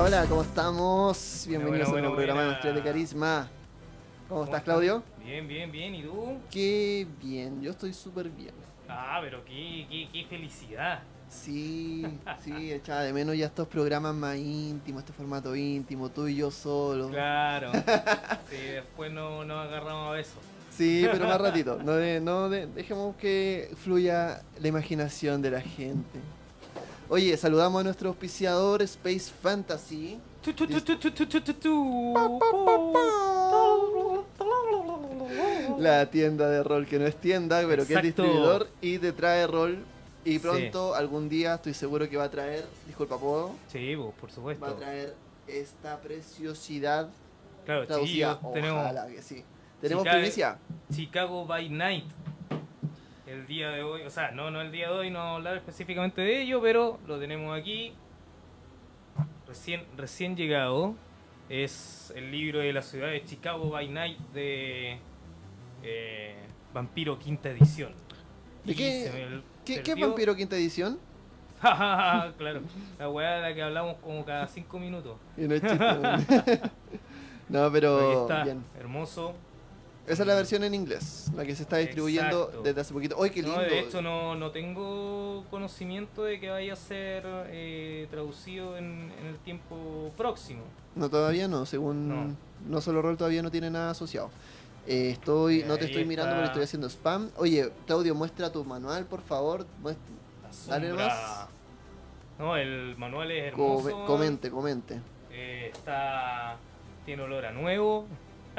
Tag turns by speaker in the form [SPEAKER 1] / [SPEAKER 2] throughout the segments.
[SPEAKER 1] Hola, hola, ¿cómo estamos? Bienvenidos a un programa de. Estrella de Carisma. ¿Cómo, estás,
[SPEAKER 2] estás?
[SPEAKER 1] Claudio?
[SPEAKER 2] Bien, bien, bien. ¿Y tú?
[SPEAKER 1] Qué bien, yo estoy súper bien.
[SPEAKER 2] Ah, pero qué, qué, qué felicidad.
[SPEAKER 1] Sí, sí, echaba de menos ya estos programas más íntimos, este formato íntimo, tú y yo solo.
[SPEAKER 2] Claro. Sí, después no nos agarramos a besos.
[SPEAKER 1] Sí, pero más ratito. No, de- no de- dejemos que fluya la imaginación de la gente. Oye, saludamos a nuestro auspiciador Space Fantasy. La tienda de rol que no es tienda, pero Exacto. que es distribuidor y te trae rol. Y pronto, sí. algún día, estoy seguro que va a traer, disculpa, ¿puedo?
[SPEAKER 2] Sí, por supuesto.
[SPEAKER 1] Va a traer esta preciosidad.
[SPEAKER 2] Claro,
[SPEAKER 1] traducida.
[SPEAKER 2] Tenemos,
[SPEAKER 1] Ojalá que sí. ¿Tenemos
[SPEAKER 2] Chicago,
[SPEAKER 1] primicia?
[SPEAKER 2] Chicago by Night el día de hoy, o sea, no, no el día de hoy, no hablar específicamente de ello, pero lo tenemos aquí. Recién, recién llegado. Es el libro de la ciudad de Chicago by Night de eh, Vampiro Quinta Edición.
[SPEAKER 1] ¿De qué- ¿Qué, ¿Qué Vampiro Quinta Edición?
[SPEAKER 2] claro, la weá de la que hablamos como cada cinco minutos.
[SPEAKER 1] Y no no,
[SPEAKER 2] Ahí
[SPEAKER 1] pero
[SPEAKER 2] está,
[SPEAKER 1] bien.
[SPEAKER 2] hermoso.
[SPEAKER 1] Esa es la versión en inglés, la que se está distribuyendo
[SPEAKER 2] Exacto.
[SPEAKER 1] desde hace poquito. ¡Ay, qué lindo!
[SPEAKER 2] No, de hecho no, no tengo conocimiento de que vaya a ser eh, traducido en, en el tiempo próximo.
[SPEAKER 1] No, todavía no, según
[SPEAKER 2] No.
[SPEAKER 1] no, solo rol todavía no tiene nada asociado. Eh, estoy, no te estoy mirando porque estoy haciendo spam. Oye, Claudio, muestra tu manual, por favor. Dale más.
[SPEAKER 2] No, el manual es
[SPEAKER 1] come-
[SPEAKER 2] hermoso.
[SPEAKER 1] comente, comente.
[SPEAKER 2] Eh, está tiene olor a nuevo.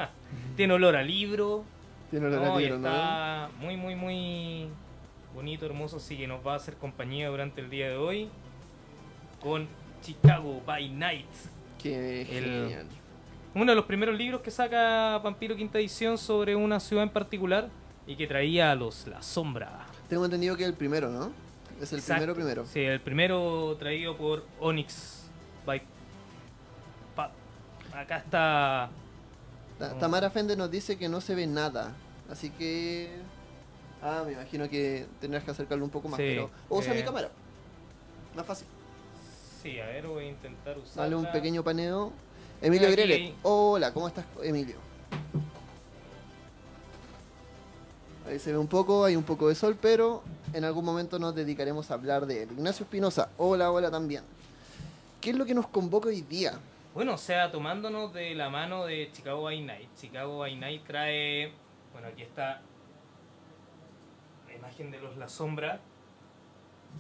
[SPEAKER 2] tiene olor a libro.
[SPEAKER 1] Tiene olor a
[SPEAKER 2] No, y
[SPEAKER 1] libro, ¿no?
[SPEAKER 2] está muy muy muy bonito, hermoso, así que nos va a hacer compañía durante el día de hoy con Chicago by Night.
[SPEAKER 1] Qué
[SPEAKER 2] El-
[SPEAKER 1] genial.
[SPEAKER 2] Uno de los primeros libros que saca Vampiro Quinta Edición sobre una ciudad en particular y que traía a los La Sombra.
[SPEAKER 1] Tengo entendido que es el primero, ¿no? Es el
[SPEAKER 2] Exacto.
[SPEAKER 1] primero primero.
[SPEAKER 2] Sí, el primero traído por Onyx by Pa- Acá está.
[SPEAKER 1] Ta-
[SPEAKER 2] No.
[SPEAKER 1] Tamara Fende nos dice que no se ve nada. Así que. Ah, me imagino que tendrás que acercarlo un poco más.
[SPEAKER 2] Sí,
[SPEAKER 1] pero... o usa
[SPEAKER 2] eh.
[SPEAKER 1] mi cámara. Más fácil.
[SPEAKER 2] Sí, a ver, voy a intentar usar.
[SPEAKER 1] Dale un pequeño paneo. Emilio
[SPEAKER 2] Aquí,
[SPEAKER 1] Grele.
[SPEAKER 2] ahí.
[SPEAKER 1] Hola, ¿cómo estás, Emilio? Ahí se ve un poco, hay un poco de sol, pero en algún momento nos dedicaremos a hablar de él. Ignacio Espinosa, hola, hola también. ¿Qué es lo que nos convoca hoy día?
[SPEAKER 2] Bueno, o sea, tomándonos de la mano de Chicago by Night. Chicago by Night trae. Bueno, aquí está la imagen de los La Sombra.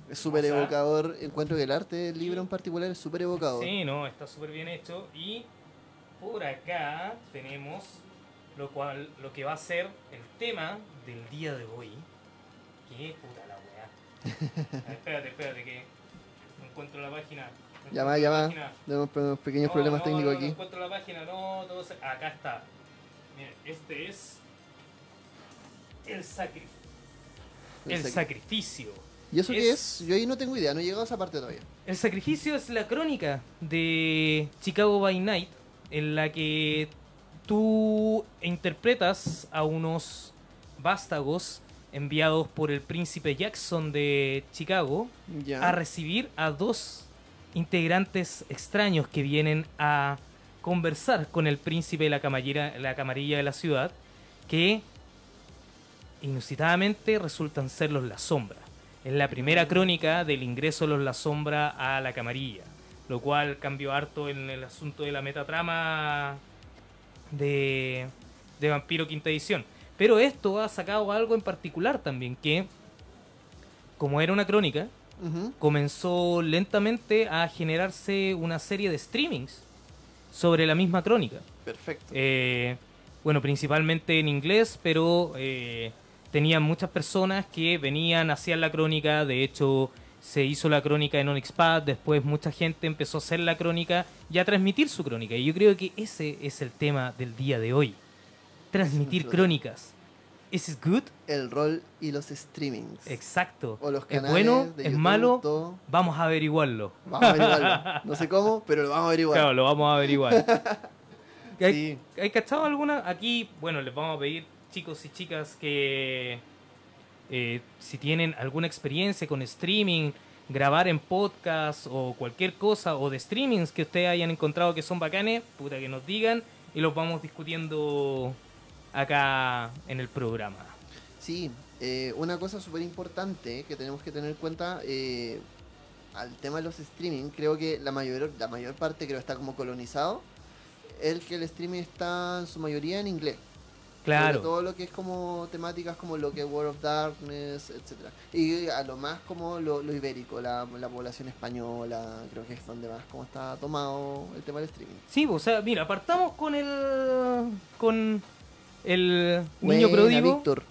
[SPEAKER 1] Es súper evocador. Encuentro que el arte del libro en particular es súper evocador.
[SPEAKER 2] Sí, no, está súper bien hecho. Y por acá tenemos lo cual lo que va a ser el tema del día de hoy. Qué puta la weá. Espérate, espérate, que no encuentro la página.
[SPEAKER 1] Va.
[SPEAKER 2] página.
[SPEAKER 1] Tenemos pe- pequeños
[SPEAKER 2] No,
[SPEAKER 1] problemas
[SPEAKER 2] no,
[SPEAKER 1] técnicos
[SPEAKER 2] no, No
[SPEAKER 1] aquí.
[SPEAKER 2] encuentro la página, no, todo se- Acá está. Miren, este es. El, sacri-
[SPEAKER 1] El
[SPEAKER 2] el
[SPEAKER 1] sacri-
[SPEAKER 2] sacrificio.
[SPEAKER 1] ¿Y eso qué
[SPEAKER 2] es-
[SPEAKER 1] es? Yo ahí no tengo idea, no he llegado a esa parte todavía.
[SPEAKER 2] El sacrificio es la crónica de Chicago by Night, en la que tú interpretas a unos vástagos enviados por el príncipe Jackson de Chicago a recibir a dos integrantes extraños que vienen a conversar con el príncipe de la la camarilla de la ciudad, que inusitadamente resultan ser los La Sombra. Es la primera crónica del ingreso de los La Sombra a la camarilla, lo cual cambió harto en el asunto de la metatrama de, de Vampiro Quinta Edición. Pero esto ha sacado algo en particular también, que como era una crónica, Comenzó lentamente a generarse una serie de streamings sobre la misma crónica.
[SPEAKER 1] Perfecto.
[SPEAKER 2] Eh, bueno, principalmente en inglés, pero eh, tenían muchas personas que venían, hacían la crónica, de hecho se hizo la crónica en Onyxpad, después mucha gente empezó a hacer la crónica y a transmitir su crónica. Y yo creo que ese es el tema del día de hoy. Transmitir crónicas. ¿Is it good?
[SPEAKER 1] El rol y los streamings.
[SPEAKER 2] Exacto.
[SPEAKER 1] O los
[SPEAKER 2] ¿Es
[SPEAKER 1] canales
[SPEAKER 2] bueno?
[SPEAKER 1] de
[SPEAKER 2] ¿Es malo?
[SPEAKER 1] todo.
[SPEAKER 2] Vamos a averiguarlo.
[SPEAKER 1] Vamos a averiguarlo. No sé cómo, pero lo vamos a averiguar.
[SPEAKER 2] Claro, lo vamos a averiguar. ¿Hay,
[SPEAKER 1] Sí.
[SPEAKER 2] ¿Hay cachado alguna? Aquí, bueno, les vamos a pedir, chicos y chicas, que eh, si tienen alguna experiencia con streaming, grabar en podcast o cualquier cosa o de streamings que ustedes hayan encontrado que son bacanes, puta que nos digan y los vamos discutiendo acá en el programa.
[SPEAKER 1] Sí, eh, una cosa súper importante que tenemos que tener en cuenta eh, al tema de los streaming, creo que la mayor, la mayor parte creo está como colonizado, el que el streaming está en su mayoría en inglés.
[SPEAKER 2] Claro.
[SPEAKER 1] Todo lo que es como temáticas como lo que es World of Darkness, etcétera Y a lo más como lo, lo ibérico, la, la población española, creo que es donde más como está tomado el tema del streaming.
[SPEAKER 2] Sí, o sea, mira, partamos con el con el niño
[SPEAKER 1] Buena,
[SPEAKER 2] pródigo,
[SPEAKER 1] Víctor.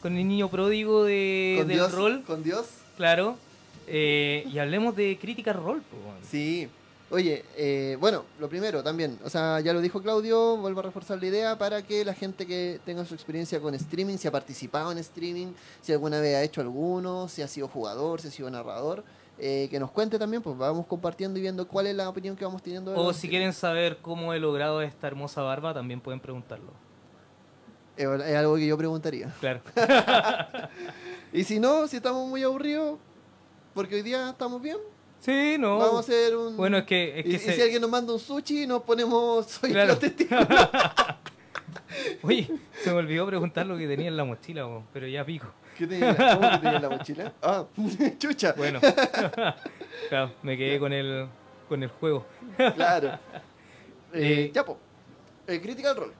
[SPEAKER 2] con el niño pródigo de,
[SPEAKER 1] Con
[SPEAKER 2] del
[SPEAKER 1] Dios,
[SPEAKER 2] rol,
[SPEAKER 1] Con Dios.
[SPEAKER 2] claro. Eh, y hablemos de po, weón.
[SPEAKER 1] Sí. Oye, eh, bueno, lo primero también, o sea, ya lo dijo Claudio, vuelvo a reforzar la idea para que la gente que tenga su experiencia con streaming, si ha participado en streaming, si alguna vez ha hecho alguno, si ha sido jugador, si ha sido narrador, eh, que nos cuente también, pues vamos compartiendo y viendo cuál es la opinión que vamos teniendo.
[SPEAKER 2] O si quieren saber cómo he logrado esta hermosa barba, también pueden preguntarlo.
[SPEAKER 1] Es, es algo que yo preguntaría.
[SPEAKER 2] Claro.
[SPEAKER 1] Y si no, si estamos muy aburridos, porque hoy día estamos bien,
[SPEAKER 2] Sí, no.
[SPEAKER 1] vamos a hacer un...
[SPEAKER 2] Bueno, es que, es
[SPEAKER 1] y,
[SPEAKER 2] que
[SPEAKER 1] y
[SPEAKER 2] se-
[SPEAKER 1] si alguien nos manda un sushi, nos ponemos... Soy
[SPEAKER 2] Claro.
[SPEAKER 1] los testículos.
[SPEAKER 2] Oye, se me olvidó preguntar lo que tenía en la mochila, pero ya pico.
[SPEAKER 1] ¿Qué tenía? ¿Cómo que tenía en la mochila? Ah, chucha.
[SPEAKER 2] Bueno, claro, me quedé con el, con el juego.
[SPEAKER 1] Claro. Eh,
[SPEAKER 2] Eh,
[SPEAKER 1] ya, po. Eh, Critical Role.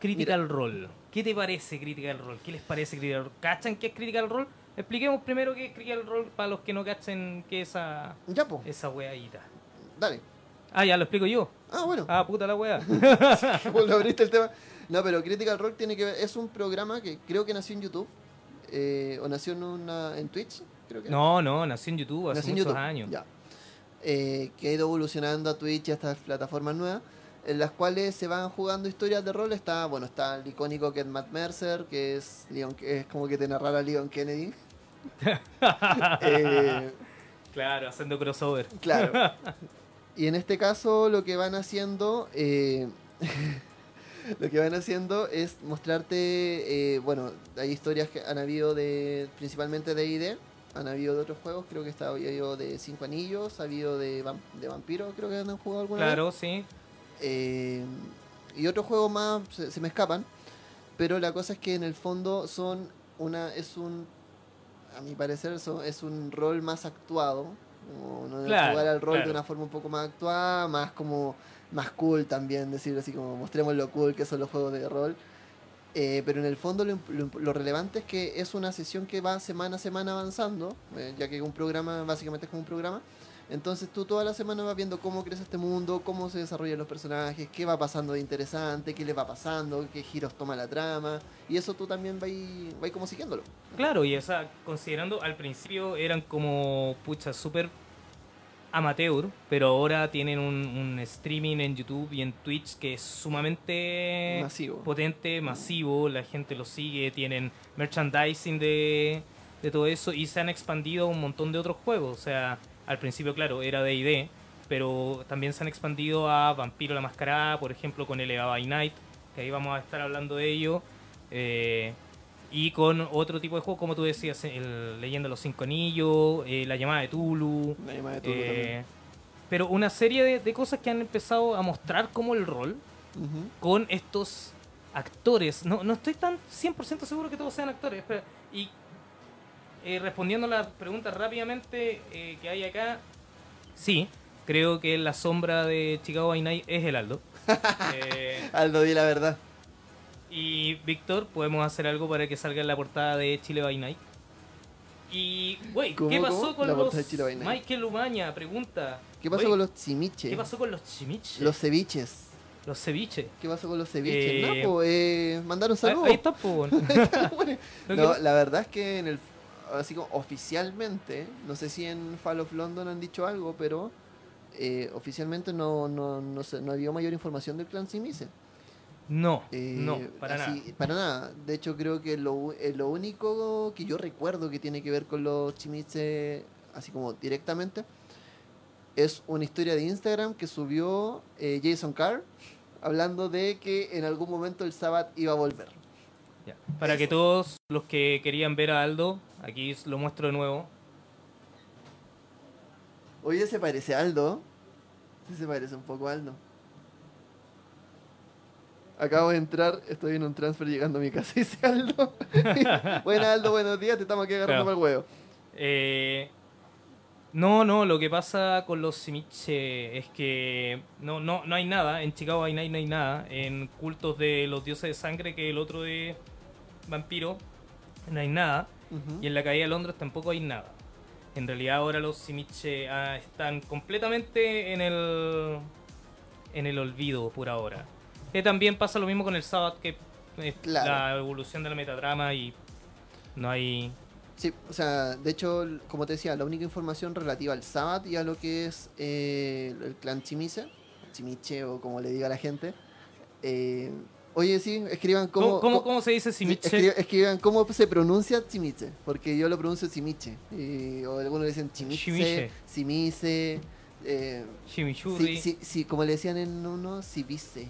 [SPEAKER 2] Critical Role. ¿Qué te parece Critical Role? ¿Qué les parece Critical Role? ¿Cachan qué es Critical Role? Expliquemos primero qué es Critical Role para los que no cachen qué es esa,
[SPEAKER 1] Ya, po.
[SPEAKER 2] esa weadita.
[SPEAKER 1] Dale.
[SPEAKER 2] Ah, ya lo explico yo.
[SPEAKER 1] Ah, bueno.
[SPEAKER 2] Ah, puta la wea.
[SPEAKER 1] Como lo abriste el tema. No, pero Critical Role tiene que ver... Es un programa que creo que nació en YouTube. eh, o nació en, una, en Twitch, creo que.
[SPEAKER 2] No, no, nació en YouTube hace
[SPEAKER 1] Nació en
[SPEAKER 2] muchos
[SPEAKER 1] YouTube,
[SPEAKER 2] años.
[SPEAKER 1] Ya. Eh, que ha ido evolucionando a Twitch y a estas plataformas nuevas, en las cuales se van jugando historias de rol. Está, bueno, está el icónico es Matt Mercer, que es, Leon- que es como que te narrara Leon Kennedy. Eh,
[SPEAKER 2] Claro, haciendo crossover.
[SPEAKER 1] claro. Y en este caso lo que van haciendo, eh, lo que van haciendo es mostrarte, eh, bueno, hay historias que han habido de, principalmente de ID, han habido de otros juegos, creo que está, ha habido de Cinco Anillos, ha habido de, de Vampiro, creo que han jugado alguna vez.
[SPEAKER 2] Claro, sí.
[SPEAKER 1] Eh, y otros juegos más se, se me escapan. Pero la cosa es que en el fondo son una. es un. A mi parecer son- es un rol más actuado. Como no
[SPEAKER 2] Claro,
[SPEAKER 1] jugar al rol
[SPEAKER 2] claro.
[SPEAKER 1] de una forma un poco más actuada, más como. más cool también, decirlo así como mostremos lo cool que son los juegos de rol. Eh, pero en el fondo lo, lo relevante es que es una sesión que va semana a semana avanzando, eh, ya que un programa básicamente es como un programa. Entonces tú toda la semana vas viendo cómo crece este mundo, cómo se desarrollan los personajes, qué va pasando de interesante, qué les va pasando, qué giros toma la trama. Y eso tú también vas vas como siguiéndolo.
[SPEAKER 2] Claro, y esa, considerando al principio eran como, pucha, súper amateur, pero ahora tienen un, un streaming en YouTube y en Twitch que es sumamente
[SPEAKER 1] Masivo.
[SPEAKER 2] potente, masivo, la gente lo sigue, tienen merchandising de, de todo eso y se han expandido a un montón de otros juegos. O sea, al principio, claro, era de ID, pero también se han expandido a Vampiro la Mascarada, por ejemplo, con el Eva by Night, que ahí vamos a estar hablando de ello. eh, y con otro tipo de juegos, como tú decías, el Leyenda de los Cinco Anillos, eh, La Llamada de Tulu.
[SPEAKER 1] La llamada de Tulu
[SPEAKER 2] eh, pero una serie de, de cosas que han empezado a mostrar como el rol con estos actores. No, no estoy tan 100% seguro que todos sean actores. pero- y eh, respondiendo a las preguntas rápidamente eh, que hay acá, sí, creo que la sombra de Chicago by Night es el Aldo. Eh,
[SPEAKER 1] Aldo, di la verdad.
[SPEAKER 2] y Víctor, podemos hacer algo para que salga en la portada de Chile by Night. Y, güey,
[SPEAKER 1] ¿Cómo,
[SPEAKER 2] ¿qué pasó
[SPEAKER 1] cómo?
[SPEAKER 2] con
[SPEAKER 1] La
[SPEAKER 2] los...
[SPEAKER 1] portada de Chile by Night.
[SPEAKER 2] Michael Umaña pregunta.
[SPEAKER 1] ¿Qué pasó con los chimiches?
[SPEAKER 2] ¿Qué pasó con los chimiches?
[SPEAKER 1] Los ceviches.
[SPEAKER 2] Los ceviches.
[SPEAKER 1] ¿Qué pasó con los ceviches?
[SPEAKER 2] Eh,
[SPEAKER 1] no, pues, eh, mandaron
[SPEAKER 2] Ahí,
[SPEAKER 1] saludos.
[SPEAKER 2] ahí está, po, bueno. Lo
[SPEAKER 1] No, la verdad es que en el así como oficialmente, no sé si en Fall of London han dicho algo, pero eh, oficialmente no, no, no, sé, no había mayor información del clan Simice.
[SPEAKER 2] No,
[SPEAKER 1] Eh,
[SPEAKER 2] no, para nada.
[SPEAKER 1] Para nada. De hecho, creo que lo, eh, lo único que yo recuerdo que tiene que ver con los Chimiche, así como directamente, es una historia de Instagram que subió Jason Carr hablando de que en algún momento el Sabbath iba a volver.
[SPEAKER 2] Ya. Para que todos los que querían ver a Aldo, aquí lo muestro de nuevo.
[SPEAKER 1] Oye, se parece a Aldo. Sí, se parece un poco a Aldo. Acabo de entrar, estoy en un transfer llegando a mi casa, dice Aldo. Buenas Aldo, buenos días, te estamos aquí agarrando
[SPEAKER 2] Claro.
[SPEAKER 1] para el huevo.
[SPEAKER 2] Eh, no, no, lo que pasa con los Simiche es que no, no, no hay nada. En Chicago hay, no hay nada. En cultos de los dioses de sangre, que el otro de vampiro, no hay nada. Y en la caída de Londres tampoco hay nada. En realidad ahora los Simiche ah, están completamente en el en el olvido por ahora. Que también pasa lo mismo con el Sabbath, que es
[SPEAKER 1] Claro.
[SPEAKER 2] la evolución de la metatrama y no hay...
[SPEAKER 1] Sí, o sea, de hecho, como te decía, la única información relativa al Sabbath y a lo que es eh, el clan Chimiche, Chimiche o como le diga la gente. eh, oye, sí, escriban
[SPEAKER 2] ¿Cómo,
[SPEAKER 1] cómo,
[SPEAKER 2] cómo,
[SPEAKER 1] cómo-
[SPEAKER 2] cómo se dice Simiche?
[SPEAKER 1] escri- escriban cómo se pronuncia Chimiche, porque yo lo pronuncio Chimiche. y- o algunos le dicen Chimiche,
[SPEAKER 2] Chimiche.
[SPEAKER 1] Chimice, eh,
[SPEAKER 2] Chimichurri.
[SPEAKER 1] sí, sí, sí, como le decían en uno, Cibice.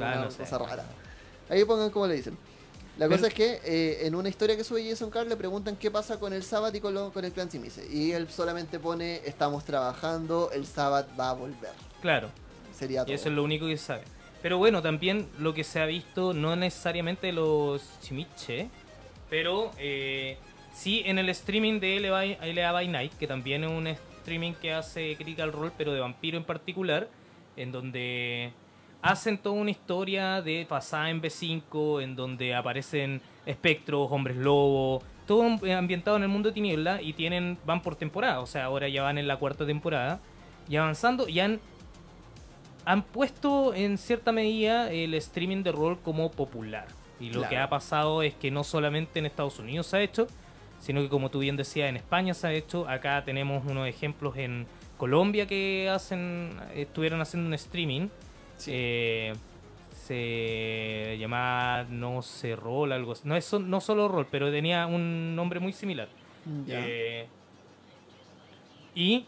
[SPEAKER 2] Ah, no sé.
[SPEAKER 1] cosa rara. Ahí pongan como le dicen. La
[SPEAKER 2] Pero-
[SPEAKER 1] cosa es que eh, en una historia que sube Jason Carr le preguntan qué pasa con el Sabbath y con, lo- con el clan Simice. Y él solamente pone, estamos trabajando, el Sabbath va a volver.
[SPEAKER 2] Claro,
[SPEAKER 1] Sería todo.
[SPEAKER 2] y eso es lo único que se sabe. Pero bueno, también lo que se ha visto, no necesariamente los Chimiche, pero eh, sí en el streaming de LA, by Night, que también es un streaming que hace Critical Role, pero de vampiro en particular, en donde hacen toda una historia de pasada en B5, en donde aparecen espectros, hombres lobo, todo ambientado en el mundo de tiniebla y tienen van por temporada, o sea, ahora ya van en la cuarta temporada. Y avanzando y han han puesto en cierta medida el streaming de rol como popular. Y lo
[SPEAKER 1] Claro.
[SPEAKER 2] que ha pasado es que no solamente en Estados Unidos se ha hecho, sino que como tú bien decías, en España se ha hecho. Acá tenemos unos ejemplos en Colombia que hacen estuvieron haciendo un streaming.
[SPEAKER 1] Sí.
[SPEAKER 2] Eh, se llamaba No sé Rol, algo así. No, es, no solo Rol, pero tenía un nombre muy similar. Eh, y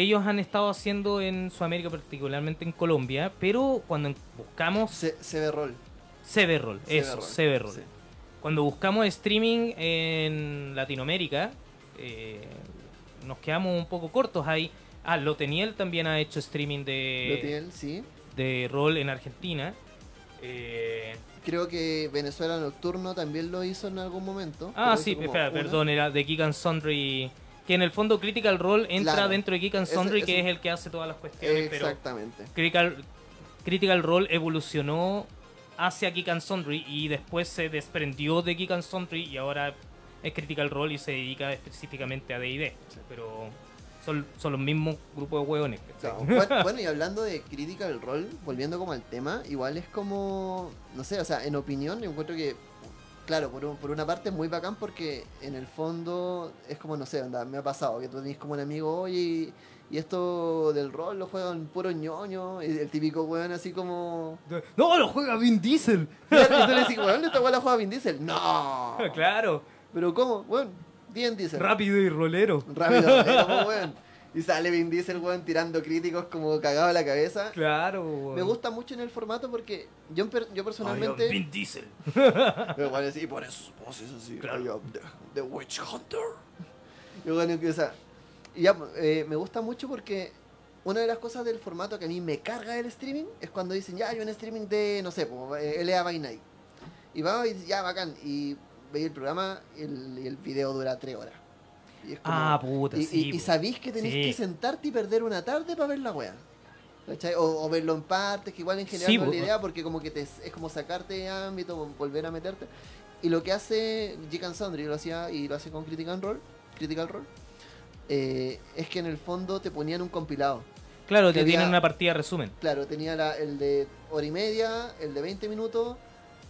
[SPEAKER 2] ellos han estado haciendo en Sudamérica, particularmente en Colombia, pero cuando buscamos
[SPEAKER 1] Se, se ve rol.
[SPEAKER 2] CB-Roll,
[SPEAKER 1] Se ve
[SPEAKER 2] eso,
[SPEAKER 1] rol.
[SPEAKER 2] CB-Roll.
[SPEAKER 1] Sí.
[SPEAKER 2] Cuando buscamos streaming en Latinoamérica, eh, nos quedamos un poco cortos ahí. Ah, Loteniel también ha hecho streaming de,
[SPEAKER 1] tienen, sí.
[SPEAKER 2] de rol en Argentina. Eh,
[SPEAKER 1] Creo que Venezuela Nocturno también lo hizo en algún momento.
[SPEAKER 2] ah, sí, espera,
[SPEAKER 1] una.
[SPEAKER 2] perdón, era de Geek and Sundry. Que en el fondo Critical Role entra
[SPEAKER 1] Claro.
[SPEAKER 2] dentro de Geek and Sundry, que es el que hace todas las cuestiones, pero
[SPEAKER 1] Exactamente.
[SPEAKER 2] Critical, Critical Role evolucionó hacia Geek and Sundry y después se desprendió de Geek and Sundry y ahora es Critical Role y se dedica específicamente a D&D. Pero son, son los mismos grupos de hueones.
[SPEAKER 1] Bueno, y hablando de Critical Role, volviendo como al tema, igual es como, no sé, o sea, en opinión, encuentro que, claro, por, un- por una parte es muy bacán porque en el fondo es como, no sé, anda, me ha pasado que tú tenés como un amigo, oye, y, y esto del rol lo juegan puro ñoño, y el típico weón así como...
[SPEAKER 2] ¡No, lo juega Vin Diesel!
[SPEAKER 1] Claro, y tú le decís, weón, esta weón la juega Vin Diesel. ¡No!
[SPEAKER 2] claro,
[SPEAKER 1] ¿Pero cómo? Weón, Vin Diesel.
[SPEAKER 2] rápido y rolero.
[SPEAKER 1] Rápido, ¿eh? como weón. Y sale Vin Diesel, weón, tirando críticos como cagado a la cabeza.
[SPEAKER 2] Claro.
[SPEAKER 1] Me gusta mucho en el formato porque yo, yo personalmente.
[SPEAKER 2] Vin Diesel.
[SPEAKER 1] Pero bueno, sí, por esos voces así.
[SPEAKER 2] Claro.
[SPEAKER 1] I am the, the Witch Hunter. Y bueno, que, o sea, ya, eh, me gusta mucho porque una de las cosas del formato que a mí me carga del streaming es cuando dicen, ya, hay un streaming de, no sé, po, eh, LA by Night. Y vamos y ya, bacán. Y veis el programa y el, y el video dura tres horas. Y es como-
[SPEAKER 2] Ah, puta,
[SPEAKER 1] y,
[SPEAKER 2] sí.
[SPEAKER 1] y- y sabéis que tenéis
[SPEAKER 2] Sí.
[SPEAKER 1] que sentarte y perder una tarde para ver la wea. ¿Cachai? O, o verlo en partes, que igual en general
[SPEAKER 2] Sí,
[SPEAKER 1] no es la idea porque como que te, es como sacarte de ámbito, volver a meterte. Y lo que hace Jake and Sundry, lo hacía y lo hace con Critical Role, Critical Role eh, es que en el fondo te ponían un compilado.
[SPEAKER 2] Claro,
[SPEAKER 1] que
[SPEAKER 2] te tienen una partida resumen.
[SPEAKER 1] Claro, tenía la- el de hora y media, el de 20 minutos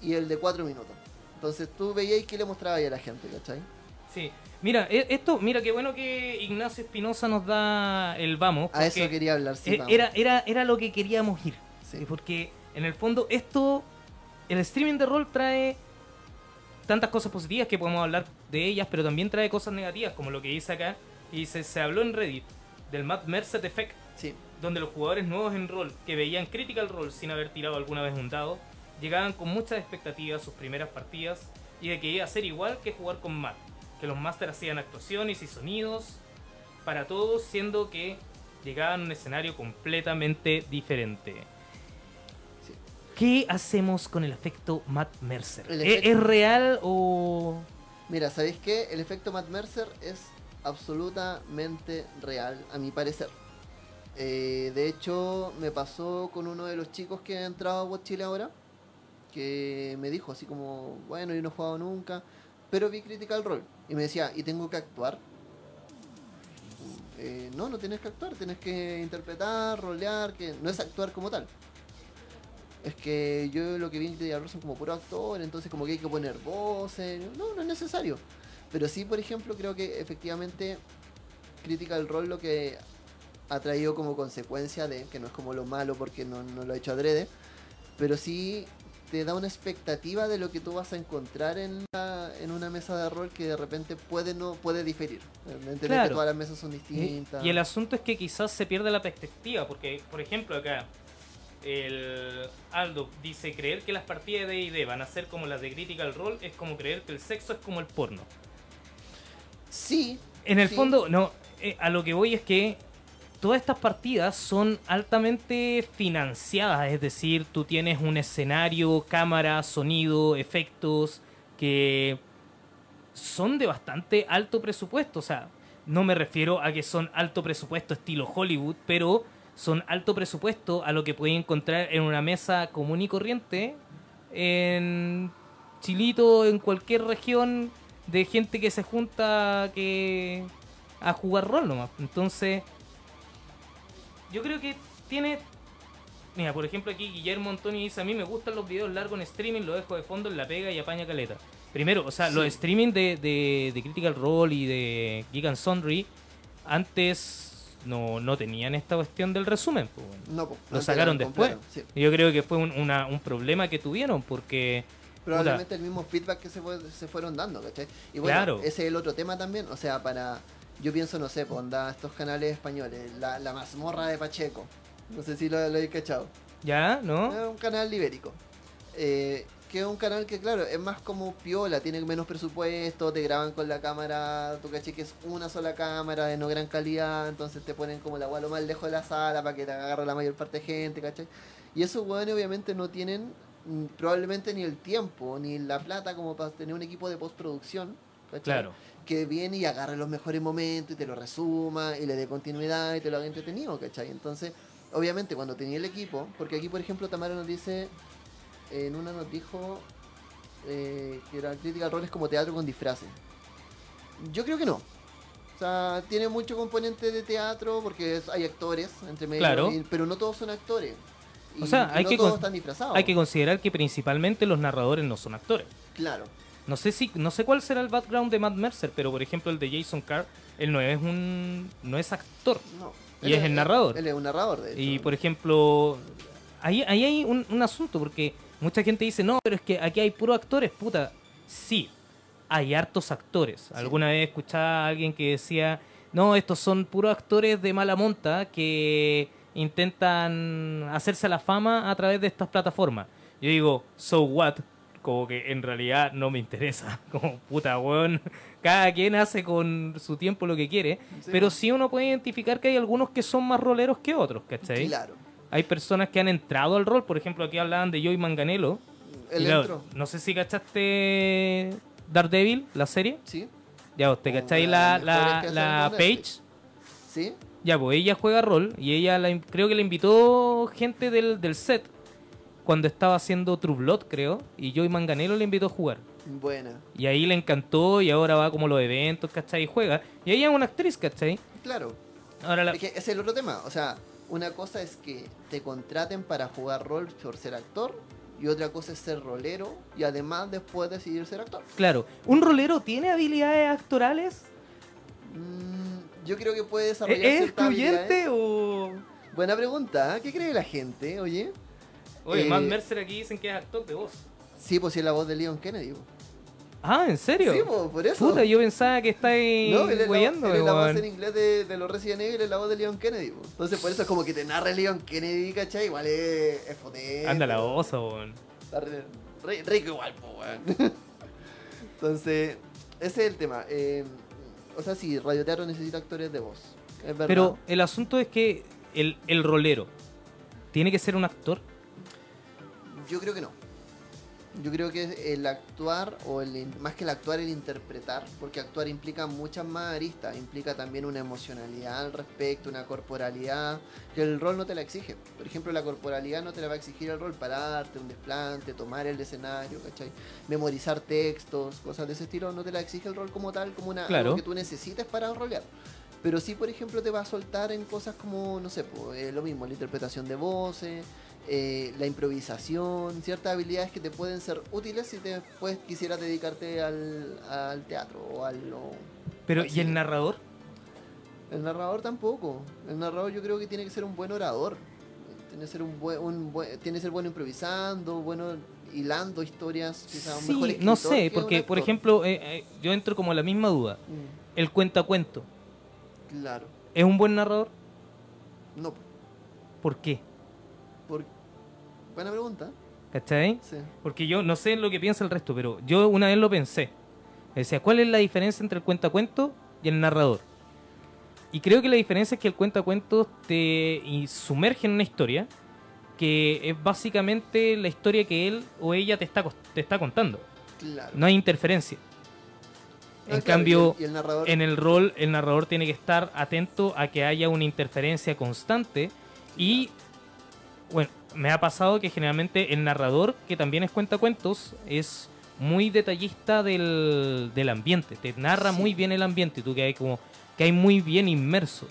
[SPEAKER 1] y el de 4 minutos. Entonces tú veías qué le mostraba ahí a la gente, ¿cachai?
[SPEAKER 2] Sí. Mira, e- esto, mira qué bueno que Ignacio Espinosa nos da el vamos.
[SPEAKER 1] A eso quería hablar, sí.
[SPEAKER 2] e-
[SPEAKER 1] vamos.
[SPEAKER 2] era, era, era lo que queríamos ir.
[SPEAKER 1] Sí.
[SPEAKER 2] Porque en el fondo esto, el streaming de rol trae tantas cosas positivas que podemos hablar de ellas, pero también trae cosas negativas, como lo que dice acá. Y se, se habló en Reddit del Matt Mercer Effect,
[SPEAKER 1] Sí,
[SPEAKER 2] donde los jugadores nuevos en rol, que veían Critical Role sin haber tirado alguna vez un dado, llegaban con muchas expectativas a sus primeras partidas y de que iba a ser igual que jugar con Matt, que los Masters hacían actuaciones y sonidos para todos, siendo que llegaban a un escenario completamente diferente.
[SPEAKER 1] Sí.
[SPEAKER 2] ¿Qué hacemos con el efecto Matt Mercer? ¿E- ¿Es, real o...?
[SPEAKER 1] Mira, ¿sabéis qué? El efecto Matt Mercer es absolutamente real, a mi parecer. Eh, de hecho, me pasó con uno de los chicos que ha entrado a Watch Chile ahora, que me dijo así como, bueno, yo no he jugado nunca, pero vi Critical Role. Y me decía, ¿y tengo que actuar? Eh, no, no tienes que actuar, tienes que interpretar, rolear, que no es actuar como tal. Es que yo lo que vi Critical Role son como puro actor, entonces como que hay que poner voces. No, no es necesario. Pero sí, por ejemplo, creo que efectivamente Critical Role lo que ha traído como consecuencia de, que no es como lo malo porque no, no lo ha hecho adrede, pero sí te da una expectativa de lo que tú vas a encontrar en, la- en una mesa de rol que de repente puede no puede diferir.
[SPEAKER 2] Claro.
[SPEAKER 1] que todas las mesas son
[SPEAKER 2] Y,
[SPEAKER 1] distintas.
[SPEAKER 2] y el asunto es que quizás se pierde la perspectiva, porque, por ejemplo, acá el Aldo dice creer que las partidas de D&D van a ser como las de Critical Role es como creer que el sexo es como el porno.
[SPEAKER 1] Sí,
[SPEAKER 2] En el
[SPEAKER 1] Sí.
[SPEAKER 2] fondo, no, eh, a lo que voy es que todas estas partidas son altamente financiadas, es decir, tú tienes un escenario, cámara, sonido, efectos que son de bastante alto presupuesto, o sea, no me refiero a que son alto presupuesto estilo Hollywood, pero son alto presupuesto a lo que puedes encontrar en una mesa común y corriente en Chilito, en cualquier región de gente que se junta que a jugar rol nomás. Entonces, yo creo que tiene. Mira, por ejemplo, aquí Guillermo Antonio dice: A mí me gustan los videos largos en streaming, lo dejo de fondo en la pega y apaña caleta. Primero, o sea,
[SPEAKER 1] Sí.
[SPEAKER 2] los streaming de, de, de Critical Role y de Geek and Sundry antes no, no tenían esta cuestión del resumen. pues, bueno.
[SPEAKER 1] no, po,
[SPEAKER 2] Lo sacaron después.
[SPEAKER 1] sí.
[SPEAKER 2] Yo creo que fue un, una- un problema que tuvieron porque.
[SPEAKER 1] Probablemente el mismo feedback que se, fue- se fueron dando, ¿cachai? Y bueno,
[SPEAKER 2] Claro.
[SPEAKER 1] ese es el otro tema también, o sea, para... Yo pienso, no sé, pues onda, estos canales españoles, la, la mazmorra de Pacheco, no sé si lo, lo he cachado.
[SPEAKER 2] ¿Ya? ¿No?
[SPEAKER 1] Es un canal ibérico. Eh, que es un canal que, claro, es más como piola, tiene menos presupuesto, te graban con la cámara, tú caché que es una sola cámara de no gran calidad, entonces te ponen como la agua lo más lejos de la sala para que te agarre la mayor parte de gente, ¿cachai? Y esos hueones obviamente no tienen mm, probablemente ni el tiempo, ni la plata como para tener un equipo de postproducción, ¿cachai?
[SPEAKER 2] Claro.
[SPEAKER 1] Que viene y agarre los mejores momentos y te lo resuma y le dé continuidad y te lo haga entretenido, ¿cachai? Entonces, obviamente cuando tenía el equipo, porque aquí por ejemplo Tamara nos dice, en una nos dijo eh, que era Critical Role es como teatro con disfraces. Yo creo que no. O sea, tiene mucho componente de teatro porque es- hay actores entre medio,
[SPEAKER 2] Claro.
[SPEAKER 1] y- pero no todos son actores. Y,
[SPEAKER 2] O sea,
[SPEAKER 1] y
[SPEAKER 2] hay
[SPEAKER 1] no
[SPEAKER 2] que
[SPEAKER 1] todos están disfrazados.
[SPEAKER 2] Hay que considerar que principalmente los narradores no son actores.
[SPEAKER 1] Claro.
[SPEAKER 2] No sé si no sé cuál será el background de Matt Mercer, pero por ejemplo el de Jason Carr, él no es un no es actor.
[SPEAKER 1] No.
[SPEAKER 2] Y es el narrador.
[SPEAKER 1] Él es un narrador, de hecho.
[SPEAKER 2] Y por ejemplo, ahí, ahí hay un, un asunto, porque mucha gente dice, no, pero es que aquí hay puros actores, puta. Sí, hay hartos actores. Alguna vez escuchaba a alguien que decía, no, estos son puros actores de mala monta que intentan hacerse a la fama a través de estas plataformas. Yo digo, so what? Como que en realidad no me interesa. Como puta, weón. Cada quien hace con su tiempo lo que quiere.
[SPEAKER 1] Sí.
[SPEAKER 2] Pero sí uno puede identificar que hay algunos que son más roleros que otros, ¿cachai?
[SPEAKER 1] Claro.
[SPEAKER 2] Hay personas que han entrado al rol, por ejemplo, aquí hablaban de Joey Manganelo. Claro,
[SPEAKER 1] entró.
[SPEAKER 2] No sé si cachaste Daredevil, la serie.
[SPEAKER 1] Sí.
[SPEAKER 2] Ya, ¿te cacháis la, la, la Page?
[SPEAKER 1] Sí.
[SPEAKER 2] Ya, pues ella juega rol y ella la creo que le invitó gente del, del set cuando estaba haciendo True Blood, creo, y Joey Manganelo le invitó a jugar.
[SPEAKER 1] Buena.
[SPEAKER 2] Y ahí le encantó y ahora va como a los eventos, ¿cachai? Y juega. Y ella es una actriz, ¿cachai?
[SPEAKER 1] Claro.
[SPEAKER 2] Ahora la...
[SPEAKER 1] Es que es el otro tema. O sea, una cosa es que te contraten para jugar rol por ser actor. Y otra cosa es ser rolero. Y además después decidir ser actor.
[SPEAKER 2] Claro, ¿un rolero tiene habilidades actorales?
[SPEAKER 1] Mm, yo creo que puede
[SPEAKER 2] ¿Es
[SPEAKER 1] desarrollar
[SPEAKER 2] es excluyente o...?
[SPEAKER 1] Buena pregunta. ¿eh? ¿Qué cree la gente? Oye.
[SPEAKER 2] Oye,
[SPEAKER 1] Eh,
[SPEAKER 2] Matt Mercer aquí dicen que es actor de voz.
[SPEAKER 1] Sí, pues sí es la voz de Leon Kennedy.
[SPEAKER 2] Ah, ¿en serio?
[SPEAKER 1] Sí, pues, por eso.
[SPEAKER 2] Puta, yo pensaba que estáis
[SPEAKER 1] No, él es, la,
[SPEAKER 2] weyándome,
[SPEAKER 1] él es la voz en inglés de, de los Resident Evil, es la voz de Leon Kennedy. Entonces, por eso es como que te narre Leon Kennedy, ¿cachai? Igual es, es potente.
[SPEAKER 2] Anda la voz, weón.
[SPEAKER 1] Rico igual, po, weón. Entonces, ese es el tema. Eh, o sea, sí, radioteatro necesita actores de voz. es verdad.
[SPEAKER 2] Pero el asunto es que el, el rolero tiene que ser un actor.
[SPEAKER 1] Yo creo que no. Yo creo que el actuar, o el más que el actuar, el interpretar, porque actuar implica muchas más aristas, implica también una emocionalidad al respecto, una corporalidad, que el rol no te la exige. Por ejemplo, la corporalidad no te la va a exigir el rol, pararte, un desplante, tomar el escenario, ¿cachai? Memorizar textos, cosas de ese estilo, no te la exige el rol como tal, como una,
[SPEAKER 2] Claro.
[SPEAKER 1] algo que tú necesites para rolear. Pero sí, por ejemplo, te va a soltar en cosas como, no sé, po, eh, lo mismo, la interpretación de voces, eh, la improvisación, ciertas habilidades que te pueden ser útiles si te pues, quisieras dedicarte al, al teatro o al... o-
[SPEAKER 2] Pero, ¿y el narrador?
[SPEAKER 1] El narrador tampoco. El narrador yo creo que tiene que ser un buen orador. Tiene que ser, un buen, un buen- tiene que ser bueno improvisando, bueno hilando historias, quizás un mejor
[SPEAKER 2] Sí, no sé, porque, por ejemplo, eh, eh, yo entro como a la misma duda.
[SPEAKER 1] Mm,
[SPEAKER 2] El cuentacuento,
[SPEAKER 1] claro.
[SPEAKER 2] ¿es un buen narrador?
[SPEAKER 1] No,
[SPEAKER 2] ¿Por qué?
[SPEAKER 1] Buena pregunta.
[SPEAKER 2] ¿Cachai?
[SPEAKER 1] Sí.
[SPEAKER 2] Porque yo no sé lo que piensa el resto, pero yo una vez lo pensé. Decía, ¿cuál es la diferencia entre el cuentacuento y el narrador? Y creo que la diferencia es que el cuentacuentos te sumerge en una historia que es básicamente la historia que él o ella te está, te está contando.
[SPEAKER 1] Claro.
[SPEAKER 2] No hay interferencia. En
[SPEAKER 1] claro,
[SPEAKER 2] cambio,
[SPEAKER 1] y el, y el narrador...
[SPEAKER 2] en el rol, el narrador tiene que estar atento a que haya una interferencia constante y, bueno, me ha pasado que generalmente el narrador, que también es cuentacuentos, es muy detallista del, del ambiente, te narra
[SPEAKER 1] Sí.
[SPEAKER 2] muy bien el ambiente y tú que hay como que hay muy bien inmerso.